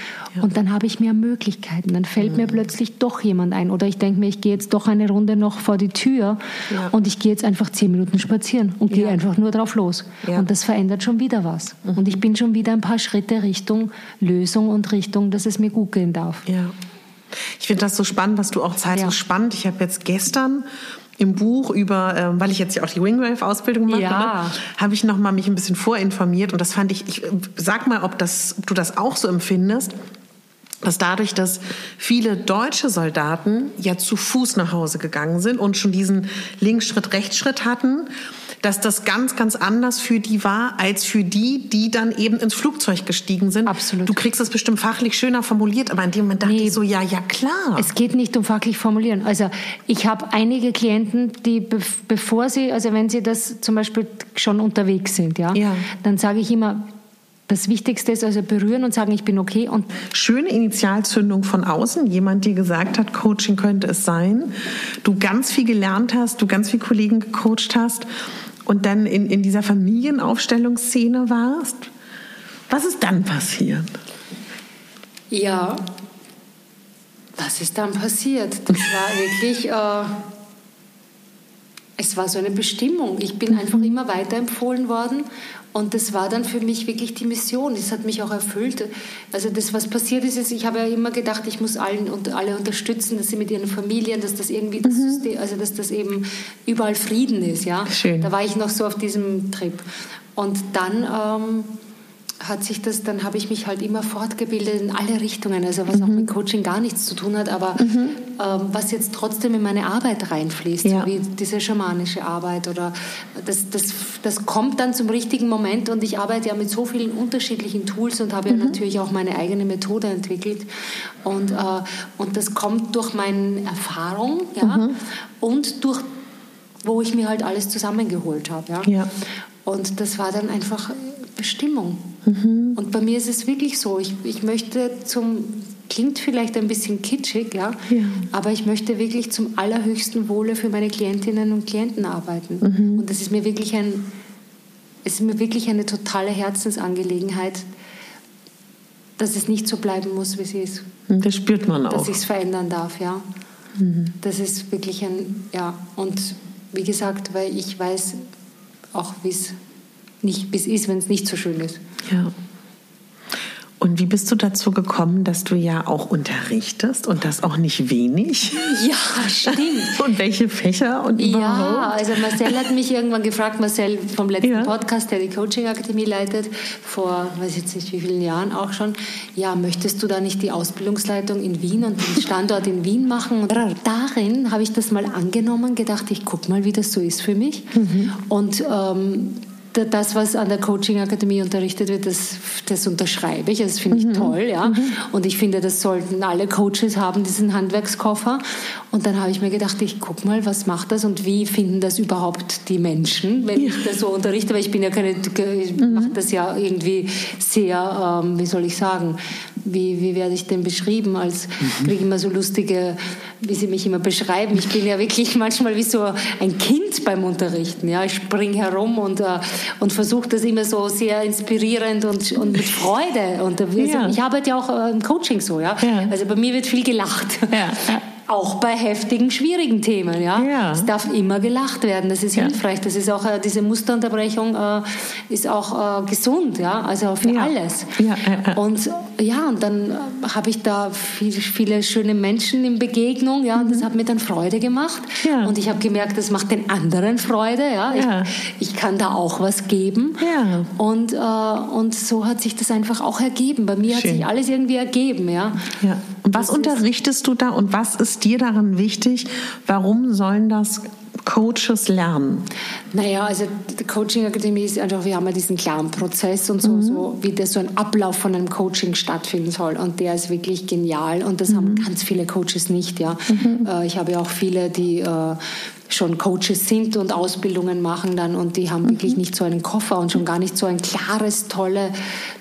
Und dann habe ich mehr Möglichkeiten. Dann fällt Mhm. mir plötzlich doch jemand ein. Oder ich denke mir, ich gehe jetzt doch eine Runde noch vor die Tür Ja. und ich gehe jetzt einfach zehn Minuten spazieren und gehe Ja. einfach nur drauf los. Ja. Mhm. Und das verändert schon wieder was. Und ich bin schon wieder ein paar Schritte Richtung Lösung und Richtung, dass es mir gut gehen darf. Ja. Ich finde das so spannend, was du auch zeigst. Ja. So spannend. Ich habe jetzt gestern im Buch über, ähm, weil ich jetzt ja auch die Wingwave-Ausbildung mache, Ja. ne, habe ich noch mal mich ein bisschen vorinformiert und das fand ich, ich sag mal, ob, das, ob du das auch so empfindest, dass dadurch, dass viele deutsche Soldaten ja zu Fuß nach Hause gegangen sind und schon diesen Linksschritt, Rechtsschritt hatten, dass das ganz, ganz anders für die war, als für die, die dann eben ins Flugzeug gestiegen sind. Absolut. Du kriegst es bestimmt fachlich schöner formuliert, aber in dem Moment dachte Nee. ich so, ja, ja, klar. Es geht nicht um fachlich formulieren. Also ich habe einige Klienten, die be bevor sie, also wenn sie das zum Beispiel schon unterwegs sind, ja, Ja. dann sage ich immer, das Wichtigste ist also berühren und sagen, ich bin okay und Schöne Initialzündung von außen, jemand dir gesagt hat, Coaching könnte es sein. Du ganz viel gelernt hast, du ganz viele Kollegen gecoacht hast und dann in, in dieser Familienaufstellungsszene warst. Was ist dann passiert? Ja, was ist dann passiert? Das war wirklich, äh, es war so eine Bestimmung. Ich bin einfach immer weiterempfohlen worden und das war dann für mich wirklich die Mission. Das hat mich auch erfüllt. Also das, was passiert ist, ist, ich habe ja immer gedacht, ich muss allen und alle unterstützen, dass sie mit ihren Familien, dass das irgendwie das System, also dass das eben überall Frieden ist. Ja, Schön. da war ich noch so auf diesem Trip. Und dann ähm, hat sich das, dann habe ich mich halt immer fortgebildet in alle Richtungen, also was auch mit Coaching gar nichts zu tun hat, aber ähm, was jetzt trotzdem in meine Arbeit reinfließt, Ja. wie diese schamanische Arbeit oder das, das, das kommt dann zum richtigen Moment und ich arbeite ja mit so vielen unterschiedlichen Tools und habe ja natürlich auch meine eigene Methode entwickelt und, äh, und das kommt durch meine Erfahrung ja, und durch wo ich mir halt alles zusammengeholt habe. Ja? Ja. Und das war dann einfach Bestimmung. Und bei mir ist es wirklich so, ich, ich möchte zum klingt vielleicht ein bisschen kitschig, ja, Ja. aber ich möchte wirklich zum allerhöchsten Wohle für meine Klientinnen und Klienten arbeiten. Mhm. Und das ist mir wirklich ein, es ist mir wirklich eine totale Herzensangelegenheit, dass es nicht so bleiben muss, wie es ist Das spürt man auch. dass ich es verändern darf, ja. Das ist wirklich ein, ja, und wie gesagt, weil ich weiß auch, wie es es ist, wenn es nicht so schön ist. Ja. Und wie bist du dazu gekommen, dass du ja auch unterrichtest und das auch nicht wenig? <laughs> Ja, stimmt. Und welche Fächer und Ja, überhaupt? also Marcel hat mich irgendwann gefragt, Marcel vom letzten Ja. Podcast, der die Coaching Akademie leitet, vor weiß jetzt nicht wie vielen Jahren auch schon, ja, möchtest du da nicht die Ausbildungsleitung in Wien und den Standort in Wien machen? Und darin habe ich das mal angenommen, gedacht, ich guck mal, wie das so ist für mich. Mhm. Und ähm, das, was an der Coaching Akademie unterrichtet wird, das, das unterschreibe ich. Das finde ich toll, ja. Und ich finde, das sollten alle Coaches haben, diesen Handwerkskoffer. Und dann habe ich mir gedacht, ich guck mal, was macht das und wie finden das überhaupt die Menschen, wenn ich das so unterrichte, weil ich bin ja keine, ich mache das ja irgendwie sehr, ähm, wie soll ich sagen, wie, wie werde ich denn beschrieben, als kriege immer so lustige, wie sie mich immer beschreiben. Ich bin ja wirklich <laughs> manchmal wie so ein Kind beim Unterrichten. Ja, ich springe herum und, äh, und versuche das immer so sehr inspirierend und, und mit Freude. Und also Ja. ich arbeite ja auch äh, im Coaching so, ja. Ja. Also bei mir wird viel gelacht. Ja. <laughs> Auch bei heftigen, schwierigen Themen, ja. Ja. Es darf immer gelacht werden. Das ist Ja. hilfreich. Das ist auch äh, diese Musterunterbrechung äh, ist auch äh, gesund, ja. Also für Ja. alles. Und ja, und dann äh, habe ich da viel, viele schöne Menschen in Begegnung, ja. Und das hat mir dann Freude gemacht. Mhm. Ja. Und ich habe gemerkt, das macht den anderen Freude, ja. Ich, ich kann da auch was geben. Ja. Und, äh, und so hat sich das einfach auch ergeben. Bei mir hat Schön. sich alles irgendwie ergeben, ja. Ja. Und was Das ist- unterrichtest du da und was ist dir daran wichtig? Warum sollen das Coaches lernen? Naja, also die Coaching Akademie ist einfach, wir haben ja diesen klaren Prozess und so, so wie das so ein Ablauf von einem Coaching stattfinden soll. Und der ist wirklich genial. Und das haben ganz viele Coaches nicht, ja. Äh, Ich habe ja auch viele, die äh, schon Coaches sind und Ausbildungen machen dann und die haben wirklich nicht so einen Koffer und schon gar nicht so ein klares, tolle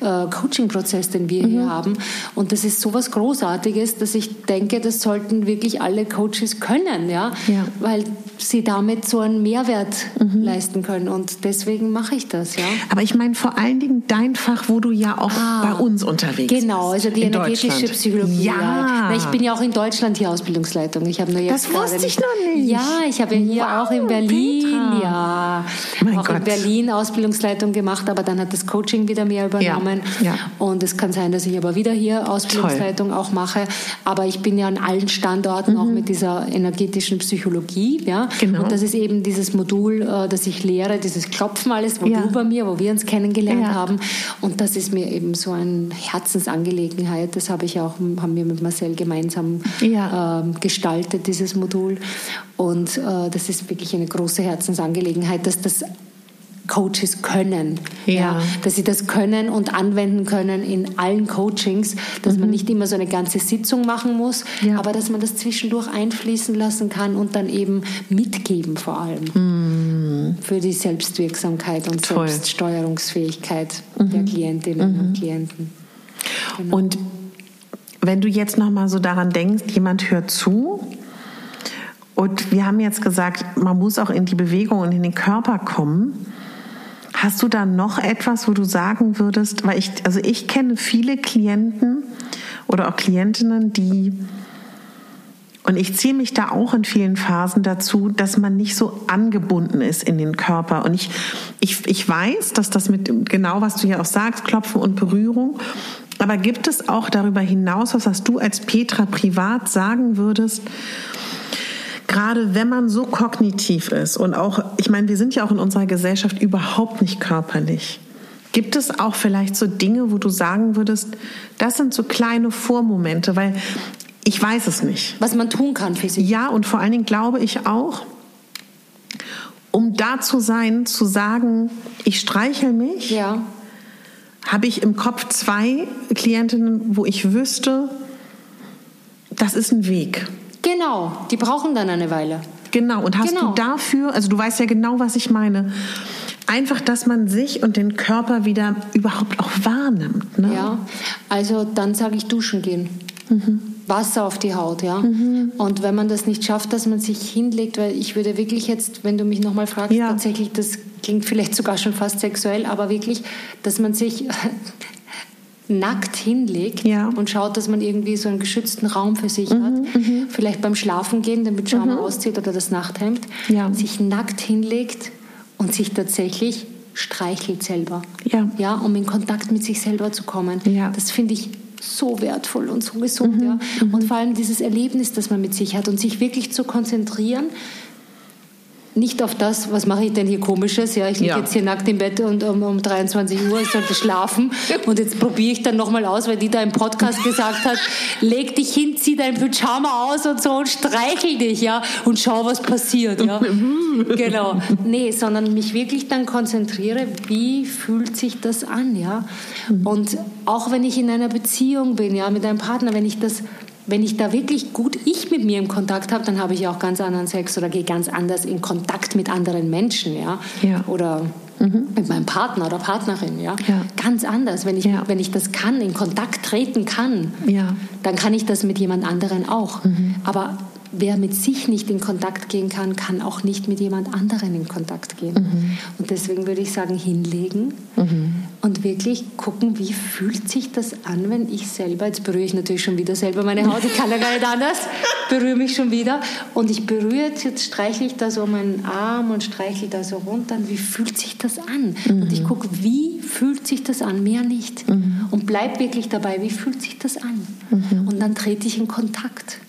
äh, Coaching-Prozess, den wir hier haben. Und das ist so was Großartiges, dass ich denke, das sollten wirklich alle Coaches können, ja, Ja. weil sie damit so einen Mehrwert leisten können. Und deswegen mache ich das, ja. Aber ich meine vor allen Dingen dein Fach, wo du ja auch bei uns unterwegs bist. Genau, also die energetische. Psychologie. Ja. Na, ich bin ja auch in Deutschland hier Ausbildungsleitung. Ich habe nur jetzt Das wusste ich noch nicht. Ja, ich habe ja hier Wow, auch in Berlin, Petra. ja, Mein auch in Gott. Berlin Ausbildungsleitung gemacht, aber dann hat das Coaching wieder mehr übernommen. Ja, ja. Und es kann sein, dass ich aber wieder hier Ausbildungsleitung auch mache. Aber ich bin ja an allen Standorten auch mit dieser energetischen Psychologie, ja. Mhm. Genau. Und das ist eben dieses Modul, äh, das ich lehre, dieses Klopfen alles, wo Ja. du bei mir, wo wir uns kennengelernt haben. Und das ist mir eben so eine Herzensangelegenheit. Das habe ich auch, haben wir mit Marcel gemeinsam ähm, gestaltet, dieses Modul. Und äh, das ist wirklich eine große Herzensangelegenheit, dass das Coaches können, Ja. dass sie das können und anwenden können in allen Coachings, dass man nicht immer so eine ganze Sitzung machen muss, Mhm. Ja. aber dass man das zwischendurch einfließen lassen kann und dann eben mitgeben vor allem für die Selbstwirksamkeit und Mhm. Toll. Mhm. Selbststeuerungsfähigkeit der Klientinnen und Klienten. Und wenn du jetzt noch mal so daran denkst, jemand hört zu und wir haben jetzt gesagt, man muss auch in die Bewegung und in den Körper kommen. Hast du da noch etwas, wo du sagen würdest, weil ich, also ich kenne viele Klienten oder auch Klientinnen, die und ich ziehe mich da auch in vielen Phasen dazu, dass man nicht so angebunden ist in den Körper. Und ich, ich, ich weiß, dass das mit genau, was du ja auch sagst, Klopfen und Berührung. Aber gibt es auch darüber hinaus, was du als Petra privat sagen würdest, gerade wenn man so kognitiv ist und auch, ich meine, wir sind ja auch in unserer Gesellschaft überhaupt nicht körperlich. Gibt es auch vielleicht so Dinge, wo du sagen würdest, das sind so kleine Vormomente, weil ich weiß es nicht. Was man tun kann für sich. Ja, und vor allen Dingen glaube ich auch, um da zu sein, zu sagen, ich streichel mich, Ja. habe ich im Kopf zwei Klientinnen, wo ich wüsste, das ist ein Weg. Genau, die brauchen dann eine Weile. Genau, und hast Genau. du dafür, also du weißt ja genau, was ich meine, einfach, dass man sich und den Körper wieder überhaupt auch wahrnimmt. Ne? Ja, also dann sage ich duschen gehen. Wasser auf die Haut, ja. Und wenn man das nicht schafft, dass man sich hinlegt, weil ich würde wirklich jetzt, wenn du mich nochmal fragst, Ja. tatsächlich, das klingt vielleicht sogar schon fast sexuell, aber wirklich, dass man sich nackt hinlegt Ja. und schaut, dass man irgendwie so einen geschützten Raum für sich hat. Vielleicht beim Schlafen gehen, den Pyjama auszieht oder das Nachthemd, Ja. sich nackt hinlegt und sich tatsächlich streichelt selber. Ja. Ja, um in Kontakt mit sich selber zu kommen. Ja. Das finde ich so wertvoll und so gesund. Ja. Und vor allem dieses Erlebnis, das man mit sich hat und sich wirklich zu konzentrieren, nicht auf das, was mache ich denn hier komisches, ja, ich liege Ja. jetzt hier nackt im Bett und um, um 23 Uhr, ich sollte schlafen <laughs> und jetzt probiere ich dann nochmal aus, weil die da im Podcast gesagt hat, leg dich hin, zieh dein Pyjama aus und so und streichel dich, ja, und schau, was passiert, ja. genau. Nee, sondern mich wirklich dann konzentriere, wie fühlt sich das an, ja. Und auch wenn ich in einer Beziehung bin, ja, mit einem Partner, wenn ich das wenn ich da wirklich gut ich mit mir im Kontakt habe, dann habe ich auch ganz anderen Sex oder gehe ganz anders in Kontakt mit anderen Menschen, ja, Ja. oder mit meinem Partner oder Partnerin, ja, Ja. ganz anders. Wenn ich Ja. wenn ich das kann, in Kontakt treten kann, Ja. dann kann ich das mit jemand anderen auch. Aber wer mit sich nicht in Kontakt gehen kann, kann auch nicht mit jemand anderen in Kontakt gehen. Und deswegen würde ich sagen, hinlegen und wirklich gucken, wie fühlt sich das an, wenn ich selber, jetzt berühre ich natürlich schon wieder selber meine Haut, ich kann ja gar nicht anders, berühre mich schon wieder und ich berühre jetzt, jetzt streichle ich da so meinen Arm und streichle da so runter, und wie fühlt sich das an? Und ich gucke, wie fühlt sich das an, mehr nicht. Und bleib wirklich dabei, wie fühlt sich das an? Und dann trete ich in Kontakt.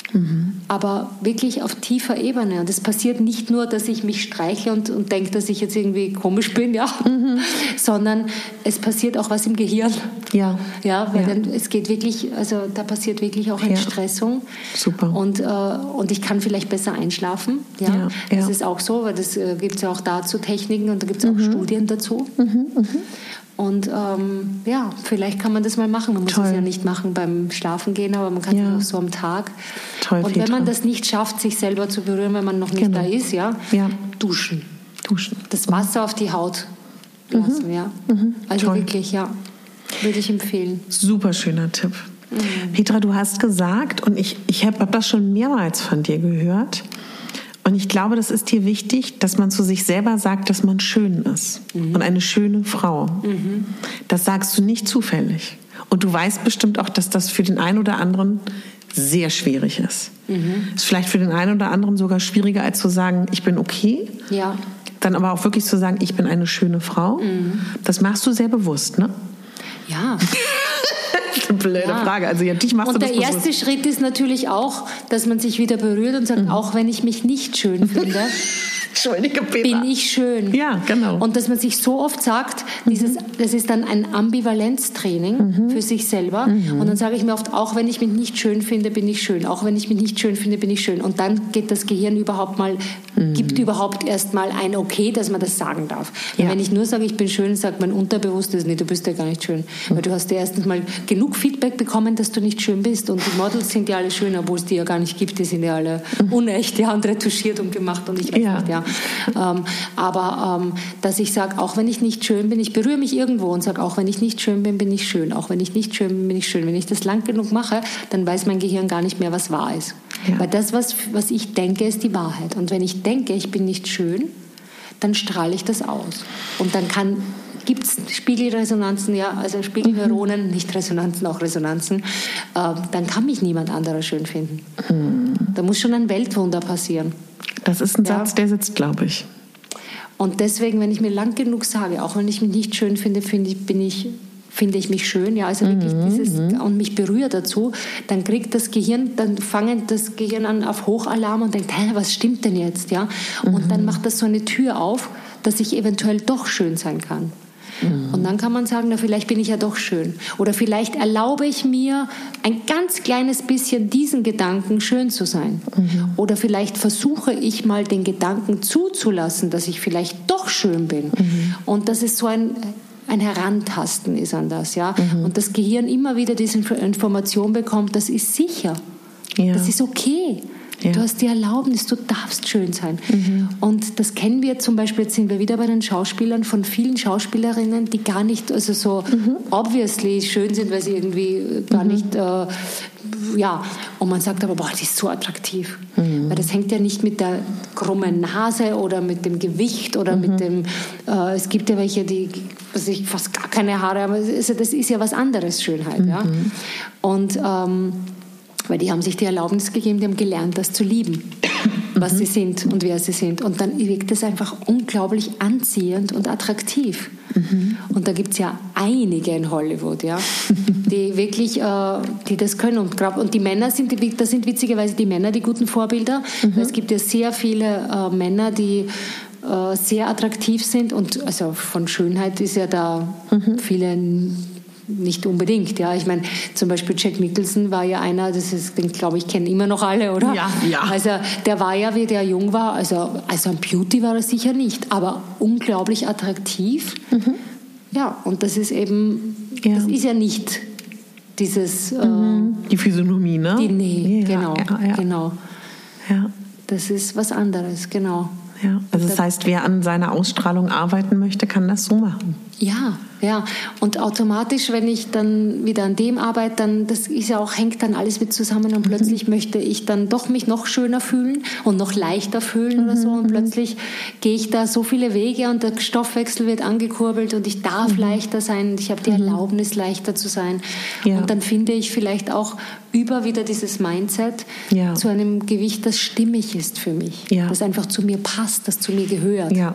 Aber wirklich auf tiefer Ebene. Und es passiert nicht nur, dass ich mich streichle und, und denke, dass ich jetzt irgendwie komisch bin, ja, <laughs> sondern es passiert auch was im Gehirn. Ja. Ja, weil Ja. Dann, es geht wirklich, also da passiert wirklich auch Ja. Entstressung. Super. Und, äh, und ich kann vielleicht besser einschlafen. Ja, Ja, das ja. ist auch so, weil das äh, gibt es ja auch dazu Techniken und da gibt es Mhm. auch Studien dazu. Und ähm, ja, vielleicht kann man das mal machen. Man muss Toll. es ja nicht machen beim Schlafengehen, aber man kann Ja. es auch so am Tag. Toll, und wenn man das nicht schafft, sich selber zu berühren, wenn man noch nicht Genau. da ist, ja, Ja. duschen. Duschen. Das Wasser auf die Haut lassen, ja. Also Mhm. Toll. wirklich, ja, würde ich empfehlen. Super schöner Tipp. Petra, du hast gesagt, und ich, ich habe hab das schon mehrmals von dir gehört, und ich glaube, das ist dir wichtig, dass man zu sich selber sagt, dass man schön ist und eine schöne Frau. Das sagst du nicht zufällig. Und du weißt bestimmt auch, dass das für den einen oder anderen sehr schwierig ist. Ist vielleicht für den einen oder anderen sogar schwieriger, als zu sagen, ich bin okay. Ja. Dann aber auch wirklich zu sagen, ich bin eine schöne Frau. Das machst du sehr bewusst, ne? Ja. <laughs> Blöde Ja. Frage. Also ja, dich machst Und du der das erste bewusst. Schritt ist natürlich auch, dass man sich wieder berührt und sagt, auch wenn ich mich nicht schön finde, <laughs> Entschuldige, bin ich schön. Ja, genau. Und dass man sich so oft sagt, dieses, das ist dann ein Ambivalenztraining für sich selber. Und dann sage ich mir oft, auch wenn ich mich nicht schön finde, bin ich schön. Auch wenn ich mich nicht schön finde, bin ich schön. Und dann geht das Gehirn überhaupt mal, gibt überhaupt erst mal ein Okay, dass man das sagen darf. Ja. Wenn ich nur sage, ich bin schön, sagt mein Unterbewusstes, nee, du bist ja gar nicht schön. Weil du hast ja erstens mal genug Feedback bekommen, dass du nicht schön bist. Und die Models sind ja alle schön, obwohl es die ja gar nicht gibt. Die sind ja alle unecht, ja, und retuschiert und gemacht und ich weiß Ja. nicht, ja. Ähm, aber ähm, dass ich sage, auch wenn ich nicht schön bin, ich berühre mich irgendwo und sage, auch wenn ich nicht schön bin, bin ich schön. Auch wenn ich nicht schön bin, bin ich schön. Wenn ich das lang genug mache, dann weiß mein Gehirn gar nicht mehr, was wahr ist. Ja. Weil das, was, was ich denke, ist die Wahrheit. Und wenn ich denke, ich bin nicht schön, dann strahle ich das aus. Und dann kann gibt es Spiegelresonanzen, ja, also Spiegelneuronen, nicht Resonanzen, auch Resonanzen, ähm, dann kann mich niemand anderer schön finden. Da muss schon ein Weltwunder passieren. Das ist ein Ja. Satz, der sitzt, glaube ich. Und deswegen, wenn ich mir lang genug sage, auch wenn ich mich nicht schön finde, finde ich, bin ich, finde ich mich schön, ja, also wirklich dieses und mich berührt dazu, dann kriegt das Gehirn, dann fangen das Gehirn an auf Hochalarm und denkt, hä, was stimmt denn jetzt, ja? Und dann macht das so eine Tür auf, dass ich eventuell doch schön sein kann. Und dann kann man sagen, na, vielleicht bin ich ja doch schön. Oder vielleicht erlaube ich mir ein ganz kleines bisschen diesen Gedanken schön zu sein. Oder vielleicht versuche ich mal den Gedanken zuzulassen, dass ich vielleicht doch schön bin. Und das ist so ein, ein Herantasten ist an das, ja. Und das Gehirn immer wieder diese Info- Information bekommt, das ist sicher. Ja. Das ist okay. Ja. Du hast die Erlaubnis, du darfst schön sein. Mhm. Und das kennen wir zum Beispiel, jetzt sind wir wieder bei den Schauspielern, von vielen Schauspielerinnen, die gar nicht also so mhm. obviously schön sind, weil sie irgendwie gar mhm. nicht, äh, ja, und man sagt aber, boah, die ist so attraktiv. Mhm. Weil das hängt ja nicht mit der krummen Nase oder mit dem Gewicht oder mit mhm. dem, äh, es gibt ja welche, die was ich, fast gar keine Haare haben. Also das ist ja was anderes, Schönheit. Ja? Mhm. Und ähm, weil die haben sich die Erlaubnis gegeben, die haben gelernt, das zu lieben, <coughs> was mhm. sie sind und wer sie sind. Und dann wirkt es einfach unglaublich anziehend und attraktiv. Mhm. Und da gibt es ja einige in Hollywood, ja, <laughs> die wirklich, äh, die das können. Und, glaub, und die Männer sind, das sind witzigerweise die Männer die guten Vorbilder. Mhm. Es gibt ja sehr viele äh, Männer, die äh, sehr attraktiv sind und also von Schönheit ist ja da mhm. viele nicht unbedingt, ja. Ich meine, zum Beispiel Jack Nicholson war ja einer, das ist, den glaube ich, kennen immer noch alle, oder? Ja, ja. Also der war ja, wie der jung war, also, also ein Beauty war er sicher nicht, aber unglaublich attraktiv. Mhm. Ja, und das ist eben, ja. das ist ja nicht dieses... Mhm. Äh, die Physiognomie, ne? Die, nee, ja, genau, ja, genau. Ja. Das ist was anderes, genau. Ja, also das heißt, wer an seiner Ausstrahlung arbeiten möchte, kann das so machen. Ja, ja. Und automatisch, wenn ich dann wieder an dem arbeite, dann das ist ja auch hängt dann alles mit zusammen und mhm. plötzlich möchte ich dann doch mich noch schöner fühlen und noch leichter fühlen mhm. oder so und mhm. plötzlich gehe ich da so viele Wege und der Stoffwechsel wird angekurbelt und ich darf mhm. leichter sein und ich habe die mhm. Erlaubnis leichter zu sein ja. und dann finde ich vielleicht auch über wieder dieses Mindset ja. zu einem Gewicht, das stimmig ist für mich, ja. das einfach zu mir passt, das zu mir gehört. Ja.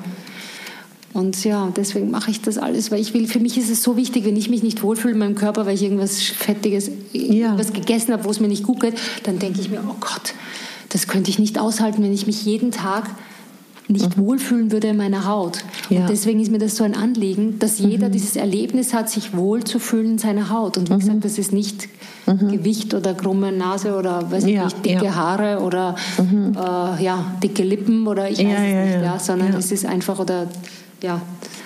Und ja, deswegen mache ich das alles, weil ich will, für mich ist es so wichtig, wenn ich mich nicht wohlfühle in meinem Körper, weil ich irgendwas Fettiges, ja. irgendwas gegessen habe, wo es mir nicht gut geht, dann denke ich mir, oh Gott, das könnte ich nicht aushalten, wenn ich mich jeden Tag nicht mhm. wohlfühlen würde in meiner Haut. Ja. Und deswegen ist mir das so ein Anliegen, dass jeder mhm. dieses Erlebnis hat, sich wohl zu fühlen in seiner Haut. Und wie mhm. gesagt, das ist nicht mhm. Gewicht oder krumme Nase oder weiß ja, nicht, dicke ja. Haare oder mhm. äh, ja, dicke Lippen oder ich weiß es nicht, sondern es ist einfach oder ja,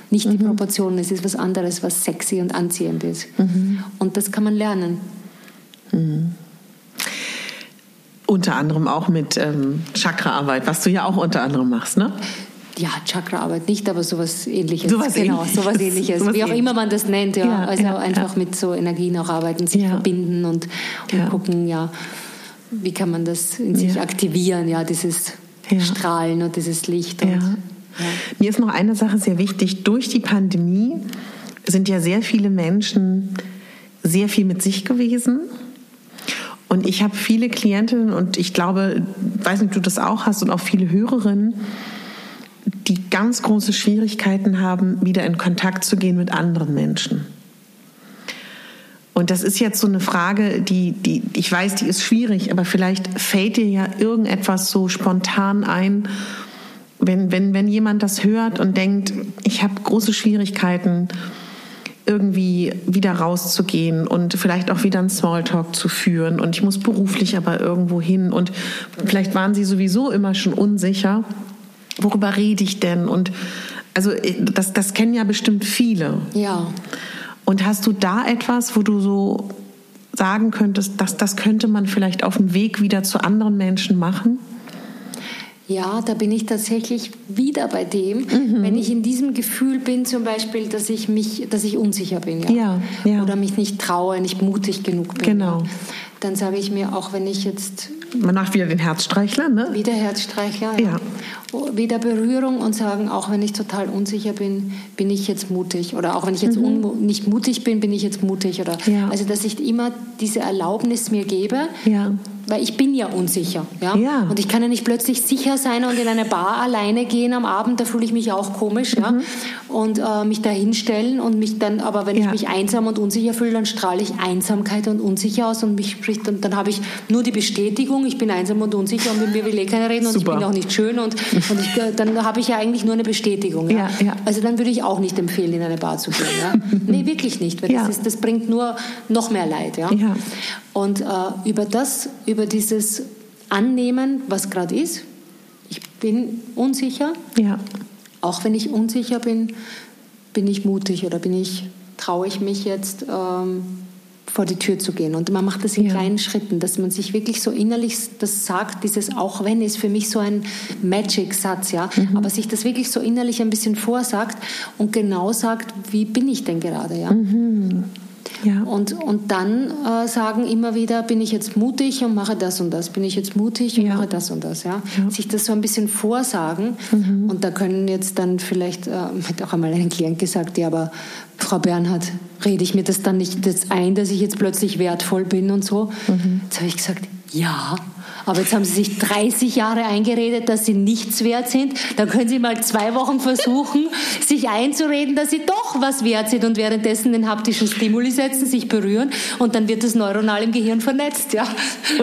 nicht mhm. die Proportionen, es ist was anderes, was sexy und anziehend ist. Mhm. Und das kann man lernen. Mhm. Unter anderem auch mit ähm, Chakraarbeit, was du ja auch unter anderem machst, ne? Ja, Chakraarbeit nicht, aber sowas ähnliches. Sowas genau, ähnliches. sowas ähnliches. sowas Wie auch immer man das nennt, ja. ja also ja, einfach ja. mit so Energien auch arbeiten, sich verbinden und, und gucken, ja, wie kann man das in sich aktivieren, ja, dieses Strahlen und dieses Licht. Und, mir ist noch eine Sache sehr wichtig. Durch die Pandemie sind ja sehr viele Menschen sehr viel mit sich gewesen. Und ich habe viele Klientinnen und ich glaube, weiß nicht, ob du das auch hast und auch viele Hörerinnen, die ganz große Schwierigkeiten haben, wieder in Kontakt zu gehen mit anderen Menschen. Und das ist jetzt so eine Frage, die, die, ich weiß, die ist schwierig, aber vielleicht fällt dir ja irgendetwas so spontan ein, wenn, wenn, wenn jemand das hört und denkt, ich habe große Schwierigkeiten, irgendwie wieder rauszugehen und vielleicht auch wieder einen Smalltalk zu führen und ich muss beruflich aber irgendwo hin und vielleicht waren sie sowieso immer schon unsicher, worüber rede ich denn und also das, das kennen ja bestimmt viele. Ja. Und hast du da etwas, wo du so sagen könntest, dass das könnte man vielleicht auf dem Weg wieder zu anderen Menschen machen? Ja, da bin ich tatsächlich wieder bei dem, mhm. wenn ich in diesem Gefühl bin, zum Beispiel, dass ich mich, dass ich unsicher bin, ja, ja, ja. oder mich nicht traue, nicht mutig genug bin. Genau. Dann sage ich mir, auch wenn ich jetzt man macht wieder den Herzstreichler, ne? Wieder Herzstreichler, ja. ja. Wieder Berührung und sagen, auch wenn ich total unsicher bin, bin ich jetzt mutig. Oder auch wenn ich jetzt mhm. nicht mutig bin, bin ich jetzt mutig. Oder ja. Also, dass ich immer diese Erlaubnis mir gebe, ja weil ich bin ja unsicher. Ja? ja? Und ich kann ja nicht plötzlich sicher sein und in eine Bar alleine gehen am Abend, da fühle ich mich auch komisch. Mhm. Ja? Und äh, mich da hinstellen und mich dann, aber wenn ich mich einsam und unsicher fühle, dann strahle ich Einsamkeit und unsicher aus und mich spricht, und dann habe ich nur die Bestätigung, ich bin einsam und unsicher und mit mir will eh keiner reden und Super. ich bin auch nicht schön und, und ich, dann habe ich ja eigentlich nur eine Bestätigung. Ja? Ja, Also dann würde ich auch nicht empfehlen, in eine Bar zu gehen. Ja? <laughs> nee, wirklich nicht, weil das, ist, das bringt nur noch mehr Leid. Ja? Und äh, über das, über dieses Annehmen, was gerade ist, ich bin unsicher. Ja. Auch wenn ich unsicher bin, bin ich mutig oder bin ich, traue ich mich jetzt, ähm, vor die Tür zu gehen. Und man macht das in ja. kleinen Schritten, dass man sich wirklich so innerlich das sagt, dieses auch wenn ist für mich so ein Magic-Satz, ja, mhm. aber sich das wirklich so innerlich ein bisschen vorsagt und genau sagt, wie bin ich denn gerade, ja. Mhm. Ja. Und, und dann äh, sagen immer wieder, bin ich jetzt mutig und mache das und das, bin ich jetzt mutig und ja. mache das und das. Ja? ja? Sich das so ein bisschen vorsagen. Mhm. Und da können jetzt dann vielleicht, äh, hat auch einmal ein Klient gesagt, ja, aber Frau Bernhard, rede ich mir das dann nicht das ein, dass ich jetzt plötzlich wertvoll bin und so? Mhm. Jetzt habe ich gesagt, ja, aber jetzt haben Sie sich 30 Jahre eingeredet, dass Sie nichts wert sind. Dann können Sie mal zwei Wochen versuchen, <laughs> sich einzureden, dass Sie doch was wert sind und währenddessen den haptischen Stimuli setzen, sich berühren und dann wird das neuronal im Gehirn vernetzt. Ja.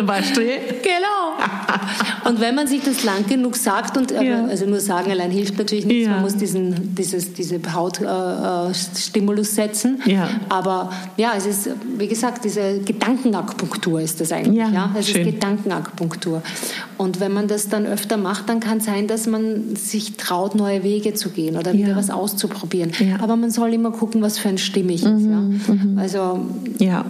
Beispiel? Genau. <laughs> Und wenn man sich das lang genug sagt und äh, ja. also nur sagen allein hilft natürlich nichts, ja. man muss diesen dieses diese Hautstimulus äh, setzen. Ja. Aber ja, es ist wie gesagt diese Gedankenakupunktur ist das eigentlich. Ja, ja? Es schön. ist Gedankenakupunktur. Struktur. Und wenn man das dann öfter macht, dann kann es sein, dass man sich traut, neue Wege zu gehen oder wieder ja. was auszuprobieren. Ja. Aber man soll immer gucken, was für ein stimmig mhm. ist. Ja? Mhm. Also ja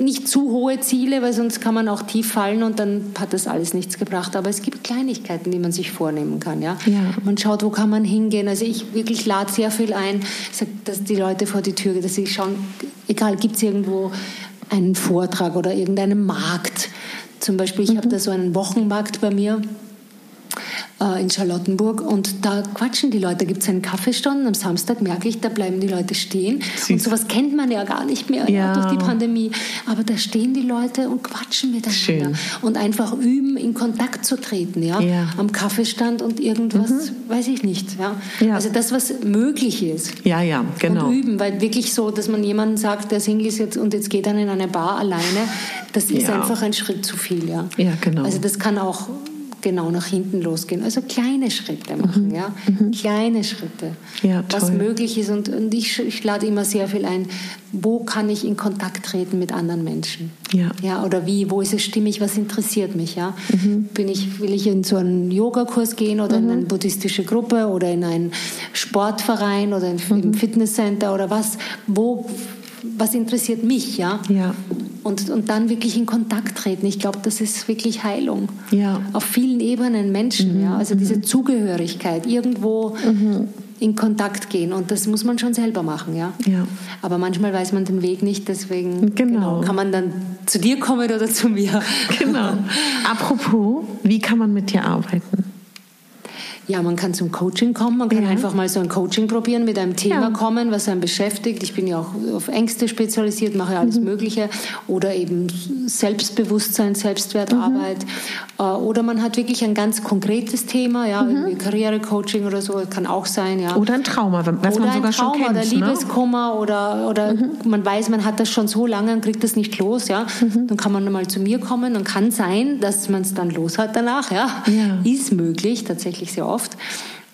nicht zu hohe Ziele, weil sonst kann man auch tief fallen und dann hat das alles nichts gebracht. Aber es gibt Kleinigkeiten, die man sich vornehmen kann. Ja? ja. Man schaut, wo kann man hingehen. Also ich wirklich lade sehr viel ein, sag, dass die Leute vor die Tür gehen, dass sie schauen, egal, gibt es irgendwo einen Vortrag oder irgendeinen Markt, zum Beispiel, ich mhm. habe da so einen Wochenmarkt bei mir äh, in Charlottenburg und da quatschen die Leute. Da gibt es einen Kaffeestand. Am Samstag merke ich, da bleiben die Leute stehen. Süß. Und sowas kennt man ja gar nicht mehr ja. Ja, durch die Pandemie. Aber da stehen die Leute und quatschen miteinander. Schön. Und einfach üben, in Kontakt zu treten. Ja? ja. Am Kaffeestand und irgendwas, mhm. weiß ich nicht. Ja? Also das, was möglich ist. Ja, ja, genau. Und üben, weil wirklich so, dass man jemanden sagt, der Single ist jetzt und jetzt geht dann in eine Bar alleine, das ist einfach ein Schritt zu viel. Ja, ja genau. Also das kann auch genau nach hinten losgehen. Also kleine Schritte machen, mhm. ja, mhm. kleine Schritte, ja, was möglich ist. Und, und ich, ich, lade immer sehr viel ein, wo kann ich in Kontakt treten mit anderen Menschen? Ja. ja oder wie, wo ist es stimmig, was interessiert mich? Ja? Mhm. Bin ich, will ich in so einen Yogakurs gehen oder in mhm. eine buddhistische Gruppe oder in einen Sportverein oder in, im mhm. Fitnesscenter oder was? Wo was interessiert mich, ja? ja. Und, und dann wirklich in Kontakt treten. Ich glaube, das ist wirklich Heilung. Ja. Auf vielen Ebenen Menschen, mhm. ja. Also diese mhm. Zugehörigkeit, irgendwo mhm. in Kontakt gehen. Und das muss man schon selber machen, ja. ja. Aber manchmal weiß man den Weg nicht, deswegen genau. genau kann man dann zu dir kommen oder zu mir. Genau. <laughs> Apropos, wie kann man mit dir arbeiten? Ja, man kann zum Coaching kommen, man kann ja. einfach mal so ein Coaching probieren, mit einem Thema ja. kommen, was einen beschäftigt. Ich bin ja auch auf Ängste spezialisiert, mache alles mhm. Mögliche. Oder eben Selbstbewusstsein, Selbstwertarbeit. Mhm. Oder man hat wirklich ein ganz konkretes Thema, ja, mhm. Karrierecoaching oder so, kann auch sein. Ja. Oder ein Trauma, was oder man sogar Trauma, schon kennt. Oder ne? Liebeskummer ne? oder, oder mhm. man weiß, man hat das schon so lange und kriegt das nicht los. Ja. Mhm. Dann kann man mal zu mir kommen und kann sein, dass man es dann los hat danach. Ja. ja. Ist möglich, tatsächlich sehr oft oft.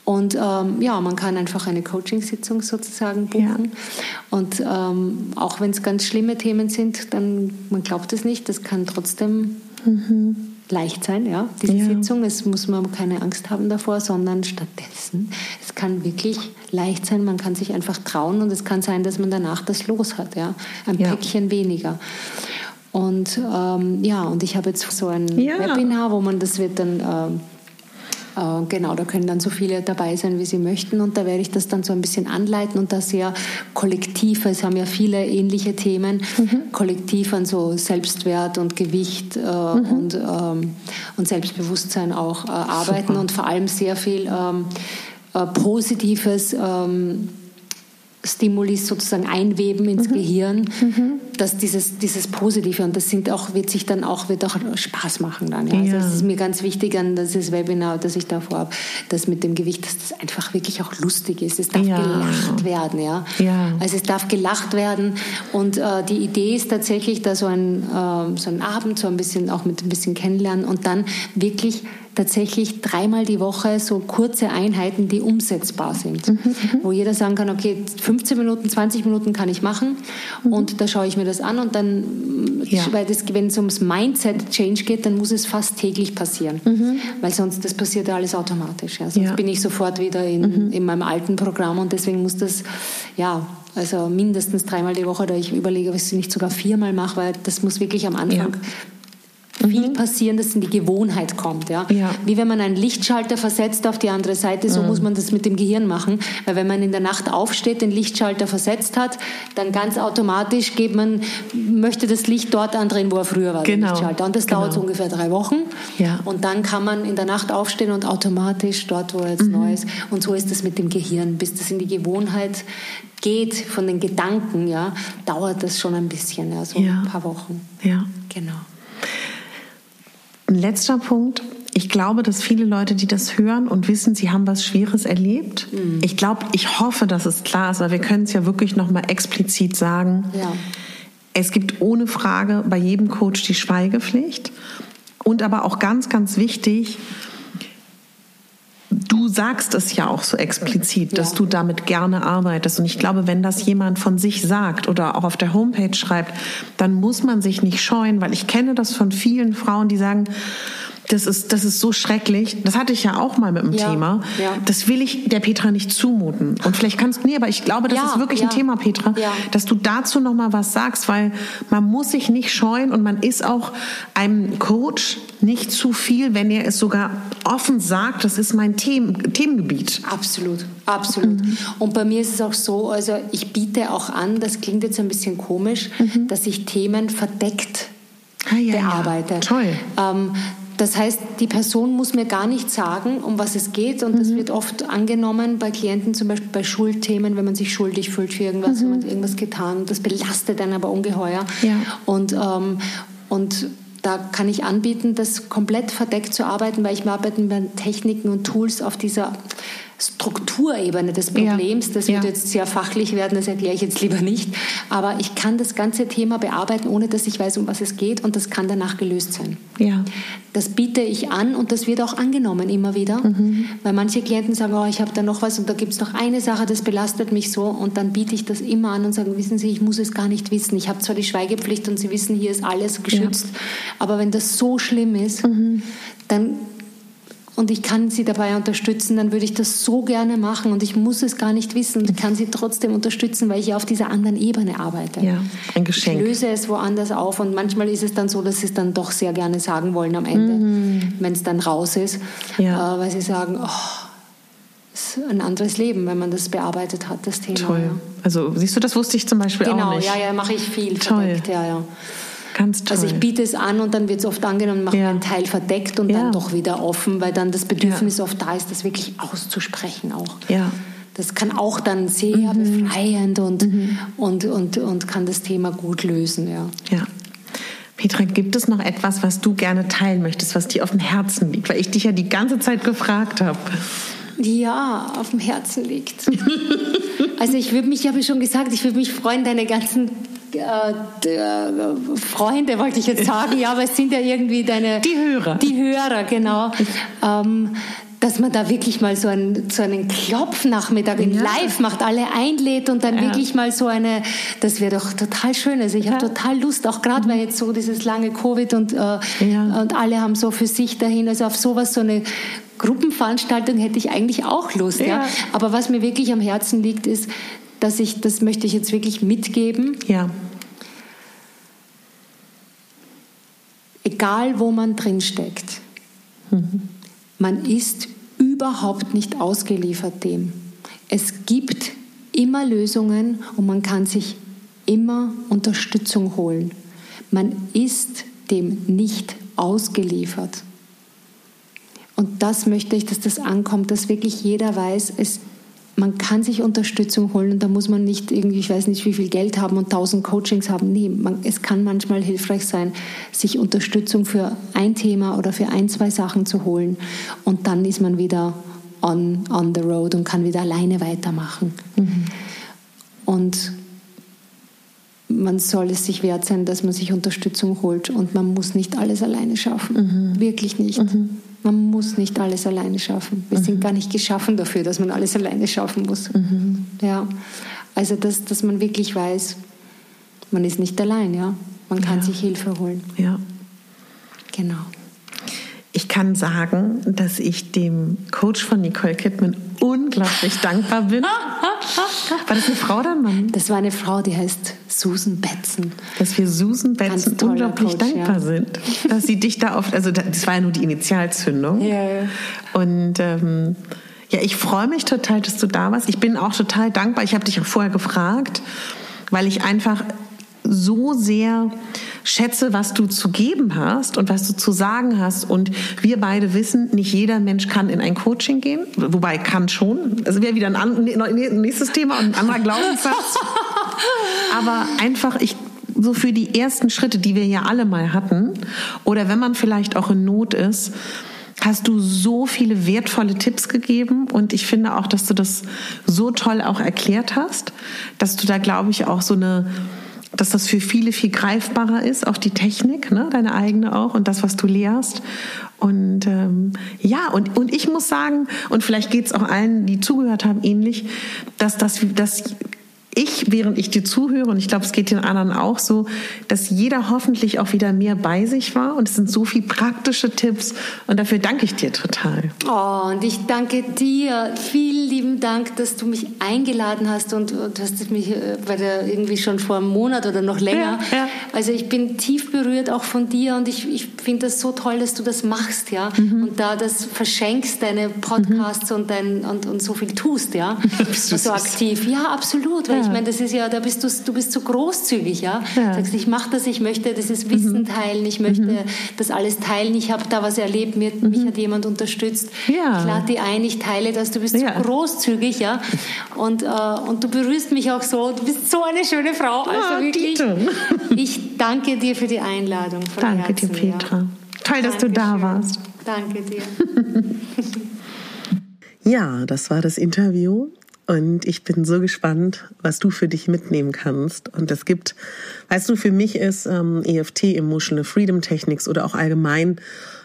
Und ähm, ja, man kann einfach eine Coachingsitzung sozusagen buchen. Ja. Und ähm, auch wenn es ganz schlimme Themen sind, dann, man glaubt es nicht, das kann trotzdem mhm. leicht sein, ja, diese ja. Sitzung. Es muss man keine Angst haben davor, sondern stattdessen, es kann wirklich leicht sein, man kann sich einfach trauen und es kann sein, dass man danach das los hat, ja, ein ja. Päckchen weniger. Und ähm, ja, und ich habe jetzt so ein Webinar, wo man das wird dann äh, genau, da können dann so viele dabei sein, wie sie möchten. Und da werde ich das dann so ein bisschen anleiten und da sehr kollektiv, es haben ja viele ähnliche Themen, mhm. kollektiv an so Selbstwert und Gewicht äh, mhm. und, ähm, und Selbstbewusstsein auch äh, arbeiten Super. und vor allem sehr viel ähm, äh, Positives. Ähm, Stimulis sozusagen einweben ins mhm. Gehirn, mhm. Dass dieses, dieses Positive und das sind auch, wird sich dann auch, wird auch Spaß machen dann. Ja. Ja. Also das ist mir ganz wichtig an dieses Webinar, das ich davor habe, dass mit dem Gewicht, dass das einfach wirklich auch lustig ist. Es darf ja. gelacht werden, ja? ja. Also es darf gelacht werden und äh, die Idee ist tatsächlich, da so ein, äh, so ein Abend, so ein bisschen auch mit ein bisschen kennenlernen und dann wirklich tatsächlich dreimal die Woche so kurze Einheiten, die umsetzbar sind. Mhm, mhm, wo jeder sagen kann, okay, 15 Minuten, 20 Minuten kann ich machen mhm. und da schaue ich mir das an und dann, ja. weil das, wenn es ums Mindset-Change geht, dann muss es fast täglich passieren, mhm. weil sonst das passiert ja alles automatisch. Ja. Sonst ja. bin ich sofort wieder in, mhm. in meinem alten Programm und deswegen muss das, ja, Also mindestens dreimal die Woche oder ich überlege, ob ich es nicht sogar viermal mache, weil das muss wirklich am Anfang Ja viel passieren, dass in die Gewohnheit kommt. Ja? Ja. Wie wenn man einen Lichtschalter versetzt auf die andere Seite, so muss man das mit dem Gehirn machen. Weil wenn man in der Nacht aufsteht, den Lichtschalter versetzt hat, dann ganz automatisch geht man, möchte das Licht dort andrehen, wo er früher war, Genau. Lichtschalter. Und das Genau. dauert so ungefähr drei Wochen. Ja. Und dann kann man in der Nacht aufstehen und automatisch dort, wo er Mhm. jetzt neu ist. Und so ist es mit dem Gehirn. Bis das in die Gewohnheit geht, von den Gedanken, ja, dauert das schon ein bisschen, ja, so Ja. ein paar Wochen. Ja. Genau. Ein letzter Punkt. Ich glaube, dass viele Leute, die das hören und wissen, sie haben was Schweres erlebt, Mhm. ich glaube, ich hoffe, dass es klar ist, weil wir können es ja wirklich nochmal explizit sagen. Ja. Es gibt ohne Frage bei jedem Coach die Schweigepflicht. Und aber auch ganz, ganz wichtig, du sagst es ja auch so explizit, dass Ja. du damit gerne arbeitest. Und ich glaube, wenn das jemand von sich sagt oder auch auf der Homepage schreibt, dann muss man sich nicht scheuen, weil ich kenne das von vielen Frauen, die sagen, das ist, das ist so schrecklich. Das hatte ich ja auch mal mit dem Ja, Thema. ja. Das will ich der Petra nicht zumuten. Und vielleicht kannst du, nee, aber ich glaube, das Ja, ist wirklich ja. ein Thema, Petra, Ja. dass du dazu noch mal was sagst, weil man muss sich nicht scheuen und man ist auch einem Coach nicht zu viel, wenn er es sogar offen sagt, das ist mein Themen, Themengebiet. Absolut, absolut. Mhm. Und bei mir ist es auch so, also ich biete auch an, das klingt jetzt ein bisschen komisch, dass ich Themen verdeckt Ah, ja, ja. bearbeite. Toll. Ähm, das heißt, die Person muss mir gar nicht sagen, um was es geht. Und Mhm. das wird oft angenommen bei Klienten, zum Beispiel bei Schuldthemen, wenn man sich schuldig fühlt für irgendwas, wenn man hat irgendwas getan. Das belastet einen aber ungeheuer. Mhm. Ja. Und, ähm, und da kann ich anbieten, das komplett verdeckt zu arbeiten, weil ich arbeite mit Techniken und Tools auf dieser Strukturebene des Ja. Problems. Das Ja. wird jetzt sehr fachlich werden, das erkläre ich jetzt lieber nicht. Aber ich kann das ganze Thema bearbeiten, ohne dass ich weiß, um was es geht und das kann danach gelöst sein. Ja. Das biete ich an und das wird auch angenommen immer wieder, Mhm. weil manche Klienten sagen, oh, ich habe da noch was und da gibt es noch eine Sache, das belastet mich so und dann biete ich das immer an und sage, wissen Sie, ich muss es gar nicht wissen. Ich habe zwar die Schweigepflicht und Sie wissen, hier ist alles geschützt, aber wenn das so schlimm ist, Mhm. dann und ich kann Sie dabei unterstützen, dann würde ich das so gerne machen und ich muss es gar nicht wissen und kann Sie trotzdem unterstützen, weil ich ja auf dieser anderen Ebene arbeite. Ja, ein Geschenk. Ich löse es woanders auf und manchmal ist es dann so, dass sie es dann doch sehr gerne sagen wollen am Ende, wenn es dann raus ist, Mhm. Ja. äh, weil sie sagen, oh, es ist ein anderes Leben, wenn man das bearbeitet hat, das Thema. Toll. Ja. Also siehst du, das wusste ich zum Beispiel Genau, auch nicht. ja, ja, mache ich viel Toll. verdeckt, ja, ja. Ganz toll. Also ich biete es an und dann wird es oft angenommen, mache Ja. einen Teil verdeckt und Ja. dann doch wieder offen, weil dann das Bedürfnis oft da ist, das wirklich auszusprechen auch. ja. Das kann auch dann sehr Mhm. befreiend und, und, und, und kann das Thema gut lösen, ja. Ja. Petra, gibt es noch etwas, was du gerne teilen möchtest, was dir auf dem Herzen liegt? Weil ich dich ja die ganze Zeit gefragt habe. Ja, auf dem Herzen liegt. also ich würde mich, ich habe schon gesagt, ich würde mich freuen, deine ganzen äh, äh, Freunde, wollte ich jetzt sagen, ja, aber es sind ja irgendwie deine... Die Hörer. Die Hörer, genau. Ähm, dass man da wirklich mal so einen, so einen Klopfnachmittag in Ja. live macht, alle einlädt und dann Ja. wirklich mal so eine, das wäre doch total schön. Also ich habe Ja. total Lust, auch gerade weil jetzt so dieses lange Covid und, äh, und alle haben so für sich dahin, also auf sowas, so eine Gruppenveranstaltung hätte ich eigentlich auch Lust. Ja. Aber was mir wirklich am Herzen liegt, ist, dass ich, das möchte ich jetzt wirklich mitgeben, Ja. Egal wo man drin steckt, man ist überhaupt nicht ausgeliefert dem. Es gibt immer Lösungen und man kann sich immer Unterstützung holen. Man ist dem nicht ausgeliefert. Und das möchte ich, dass das ankommt, dass wirklich jeder weiß, es, man kann sich Unterstützung holen und da muss man nicht irgendwie, ich weiß nicht, wie viel Geld haben und tausend Coachings haben. Nee, man, es kann manchmal hilfreich sein, sich Unterstützung für ein Thema oder für ein, zwei Sachen zu holen und dann ist man wieder on, on the road und kann wieder alleine weitermachen. Und man soll es sich wert sein, dass man sich Unterstützung holt und man muss nicht alles alleine schaffen. Wirklich nicht. Man muss nicht alles alleine schaffen. Wir sind gar nicht geschaffen dafür, dass man alles alleine schaffen muss. Ja. Also, dass, dass man wirklich weiß, man ist nicht allein, ja. Man kann sich Hilfe holen. Ja. Genau. Ich kann sagen, dass ich dem Coach von Nicole Kidman unglaublich dankbar bin. <laughs> War das eine Frau oder ein Mann? Das war eine Frau, die heißt Susan Betzen. Dass wir Susan Betzen unglaublich Coach, dankbar ja. sind, dass sie dich da oft, also das war ja nur die Initialzündung. Ja, ja. Und ähm, ja, ich freue mich total, dass du da warst. Ich bin auch total dankbar. Ich habe dich auch vorher gefragt, weil ich einfach so sehr schätze, was du zu geben hast und was du zu sagen hast. Und wir beide wissen, nicht jeder Mensch kann in ein Coaching gehen, wobei kann schon. Das wäre wieder ein nächstes Thema und ein anderer Glaubenssatz. <laughs> Aber einfach, ich so für die ersten Schritte, die wir ja alle mal hatten, oder wenn man vielleicht auch in Not ist, hast du so viele wertvolle Tipps gegeben und ich finde auch, dass du das so toll auch erklärt hast, dass du da, glaube ich, auch so eine dass das für viele viel greifbarer ist, auch die Technik, ne, deine eigene auch und das, was du lehrst. Und ähm, ja, und, und ich muss sagen, und vielleicht geht es auch allen, die zugehört haben, ähnlich, dass, das, dass ich, während ich dir zuhöre, und ich glaube, es geht den anderen auch so, dass jeder hoffentlich auch wieder mehr bei sich war. Und es sind so viele praktische Tipps. Und dafür danke ich dir total. Oh, und ich danke dir. Vielen lieben Dank, dass du mich eingeladen hast und, und hast mich äh, bei der irgendwie schon vor einem Monat oder noch länger. Ja, ja. Also ich bin tief berührt auch von dir und ich, ich finde das so toll, dass du das machst, ja. Mhm. Und da das verschenkst, deine Podcasts mhm. und, dein, und, und so viel tust, ja. <laughs> so aktiv. Ja, absolut. Weil ich meine, das ist ja, da bist du, du bist so großzügig, ja. ja. Du sagst, ich mache das, ich möchte dieses Wissen mhm. teilen, ich möchte mhm. das alles teilen, ich habe da was erlebt, mir, mhm. mich hat jemand unterstützt. Ja. Ich lade die ein, ich teile das, du bist ja. so großzügig, ja. Und, äh, und du berührst mich auch so, du bist so eine schöne Frau. Also ja, wirklich, <laughs> ich danke dir für die Einladung. danke Herzen, dir, Petra. Ja. Toll, dass Dankeschön. du da warst. Danke dir. <laughs> <laughs> ja, das war das Interview und ich bin so gespannt, was du für dich mitnehmen kannst. Und es gibt, weißt du, für mich ist ähm, EFT, Emotional Freedom Techniques oder auch allgemein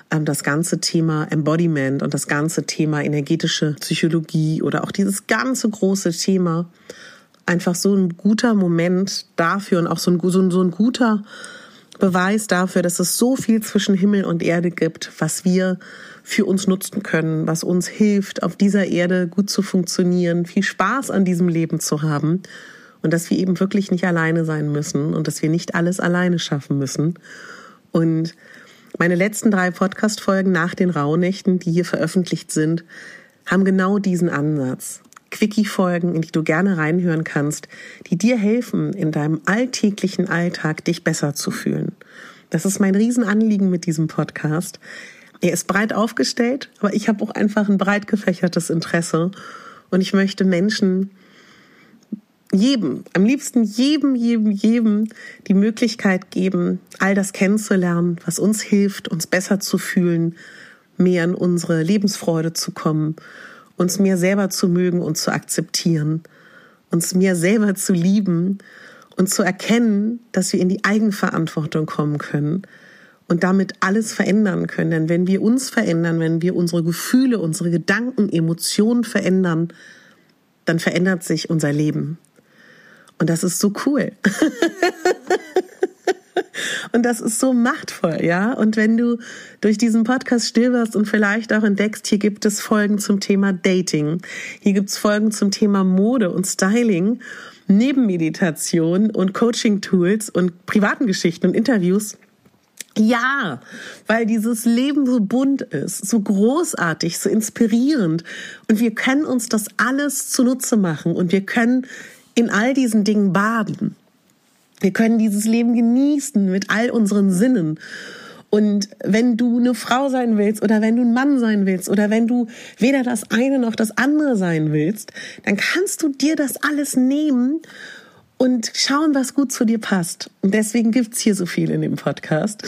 ähm, das ganze Thema Embodiment und das ganze Thema energetische Psychologie oder auch dieses ganze große Thema einfach so ein guter Moment dafür und auch so ein, so ein, so ein guter Beweis dafür, dass es so viel zwischen Himmel und Erde gibt, was wir für uns nutzen können, was uns hilft, auf dieser Erde gut zu funktionieren, viel Spaß an diesem Leben zu haben und dass wir eben wirklich nicht alleine sein müssen und dass wir nicht alles alleine schaffen müssen. Und meine letzten drei Podcast-Folgen nach den Rauhnächten, die hier veröffentlicht sind, haben genau diesen Ansatz. Quickie-Folgen, in die du gerne reinhören kannst, die dir helfen, in deinem alltäglichen Alltag dich besser zu fühlen. Das ist mein Riesenanliegen mit diesem Podcast. Er ist breit aufgestellt, aber ich habe auch einfach ein breit gefächertes Interesse. Und ich möchte Menschen jedem, am liebsten jedem, jedem, jedem die Möglichkeit geben, all das kennenzulernen, was uns hilft, uns besser zu fühlen, mehr in unsere Lebensfreude zu kommen uns mehr selber zu mögen und zu akzeptieren, uns mehr selber zu lieben und zu erkennen, dass wir in die Eigenverantwortung kommen können und damit alles verändern können. Denn wenn wir uns verändern, wenn wir unsere Gefühle, unsere Gedanken, Emotionen verändern, dann verändert sich unser Leben. Und das ist so cool. <laughs> Und das ist so machtvoll, ja. Und wenn du durch diesen Podcast still wirst und vielleicht auch entdeckst, hier gibt es Folgen zum Thema Dating, hier gibt es Folgen zum Thema Mode und Styling, neben Meditation und Coaching-Tools und privaten Geschichten und Interviews. Ja, weil dieses Leben so bunt ist, so großartig, so inspirierend. Und wir können uns das alles zunutze machen und wir können in all diesen Dingen baden. Wir können dieses Leben genießen mit all unseren Sinnen. Und wenn du eine Frau sein willst oder wenn du ein Mann sein willst oder wenn du weder das eine noch das andere sein willst, dann kannst du dir das alles nehmen und schauen, was gut zu dir passt. Und deswegen gibt's hier so viel in dem Podcast.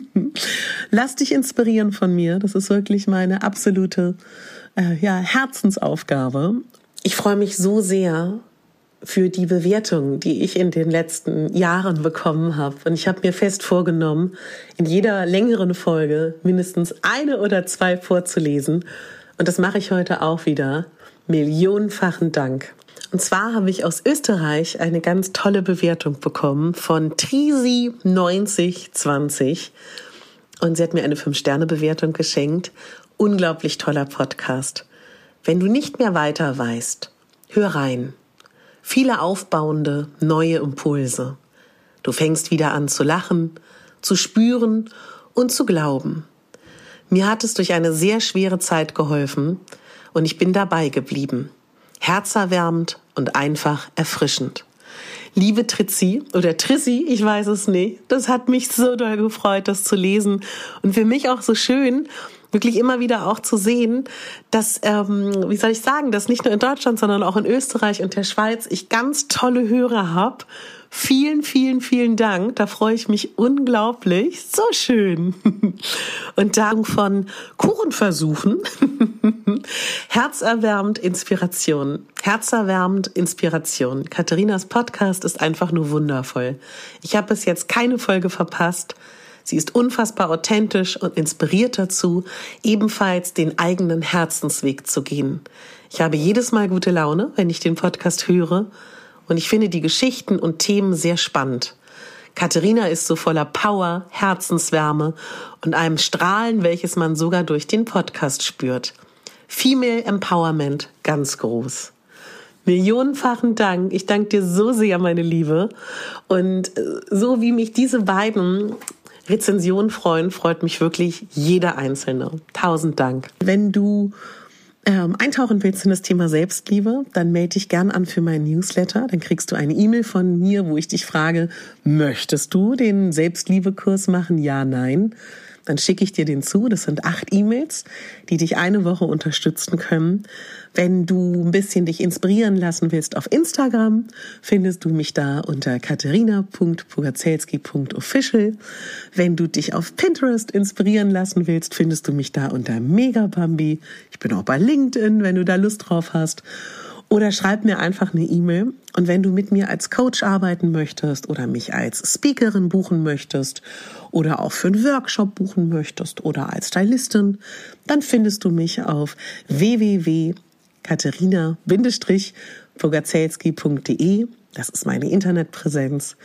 <laughs> Lass dich inspirieren von mir. Das ist wirklich meine absolute äh, ja, Herzensaufgabe. Ich freue mich so sehr, für die Bewertung, die ich in den letzten Jahren bekommen habe. Und ich habe mir fest vorgenommen, in jeder längeren Folge mindestens eine oder zwei vorzulesen. Und das mache ich heute auch wieder. Millionenfachen Dank. Und zwar habe ich aus Österreich eine ganz tolle Bewertung bekommen von Trisi9020. Und sie hat mir eine 5-Sterne-Bewertung geschenkt. Unglaublich toller Podcast. Wenn du nicht mehr weiter weißt, Hör rein. Viele aufbauende, neue Impulse. Du fängst wieder an zu lachen, zu spüren und zu glauben. Mir hat es durch eine sehr schwere Zeit geholfen und ich bin dabei geblieben. Herzerwärmend und einfach erfrischend. Liebe Tritzi oder Trissi, ich weiß es nicht. Das hat mich so doll gefreut, das zu lesen. Und für mich auch so schön, wirklich immer wieder auch zu sehen, dass, ähm, wie soll ich sagen, dass nicht nur in Deutschland, sondern auch in Österreich und der Schweiz ich ganz tolle Hörer habe Vielen, vielen, vielen Dank. Da freue ich mich unglaublich. So schön. <laughs> Und Dank von Kuchenversuchen. <laughs> Herzerwärmend Inspiration. Herzerwärmend Inspiration. Katharinas Podcast ist einfach nur wundervoll. Ich habe bis jetzt keine Folge verpasst. Sie ist unfassbar authentisch und inspiriert dazu, ebenfalls den eigenen Herzensweg zu gehen. Ich habe jedes Mal gute Laune, wenn ich den Podcast höre und ich finde die Geschichten und Themen sehr spannend. Katharina ist so voller Power, Herzenswärme und einem Strahlen, welches man sogar durch den Podcast spürt. Female Empowerment ganz groß. Millionenfachen Dank. Ich danke dir so sehr, meine Liebe. Und äh, so wie mich diese beiden Rezensionen freuen, freut mich wirklich jeder Einzelne. Tausend Dank. Wenn du ähm, eintauchen willst in das Thema Selbstliebe, dann melde dich gern an für meinen Newsletter. Dann kriegst du eine E-Mail von mir, wo ich dich frage, möchtest du den Selbstliebekurs machen? Ja, nein dann schicke ich dir den zu. Das sind acht E-Mails, die dich eine Woche unterstützen können. Wenn du ein bisschen dich inspirieren lassen willst auf Instagram, findest du mich da unter katharina.pugazelski.official. Wenn du dich auf Pinterest inspirieren lassen willst, findest du mich da unter Megabambi. Ich bin auch bei LinkedIn, wenn du da Lust drauf hast. Oder schreib mir einfach eine E-Mail. Und wenn du mit mir als Coach arbeiten möchtest oder mich als Speakerin buchen möchtest oder auch für einen Workshop buchen möchtest oder als Stylistin, dann findest du mich auf www.katharina-pogazelski.de. Das ist meine Internetpräsenz.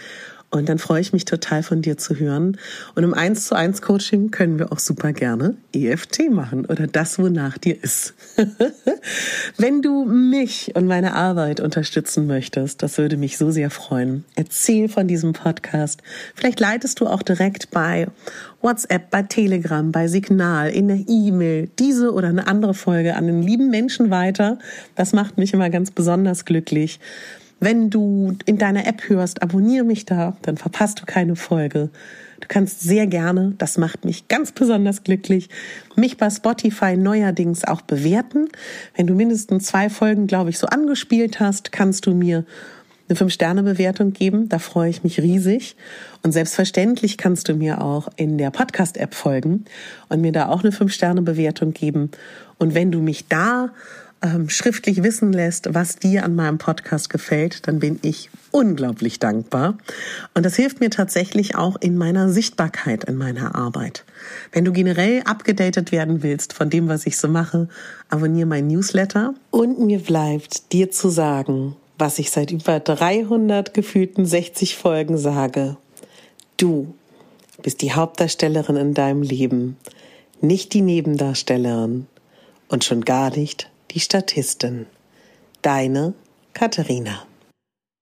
Und dann freue ich mich total von dir zu hören. Und im 1 zu 1 Coaching können wir auch super gerne EFT machen oder das, wonach dir ist. <laughs> Wenn du mich und meine Arbeit unterstützen möchtest, das würde mich so sehr freuen. Erzähl von diesem Podcast. Vielleicht leitest du auch direkt bei WhatsApp, bei Telegram, bei Signal, in der E-Mail diese oder eine andere Folge an den lieben Menschen weiter. Das macht mich immer ganz besonders glücklich. Wenn du in deiner App hörst, abonniere mich da, dann verpasst du keine Folge. Du kannst sehr gerne, das macht mich ganz besonders glücklich, mich bei Spotify neuerdings auch bewerten. Wenn du mindestens zwei Folgen, glaube ich, so angespielt hast, kannst du mir eine Fünf-Sterne-Bewertung geben. Da freue ich mich riesig. Und selbstverständlich kannst du mir auch in der Podcast-App folgen und mir da auch eine Fünf-Sterne-Bewertung geben. Und wenn du mich da ähm, schriftlich wissen lässt, was dir an meinem Podcast gefällt, dann bin ich unglaublich dankbar. Und das hilft mir tatsächlich auch in meiner Sichtbarkeit in meiner Arbeit. Wenn du generell abgedatet werden willst von dem, was ich so mache, abonniere mein Newsletter. Und mir bleibt dir zu sagen, was ich seit über 300 gefühlten 60 Folgen sage. Du bist die Hauptdarstellerin in deinem Leben, nicht die Nebendarstellerin und schon gar nicht die Statistin. Deine Katharina.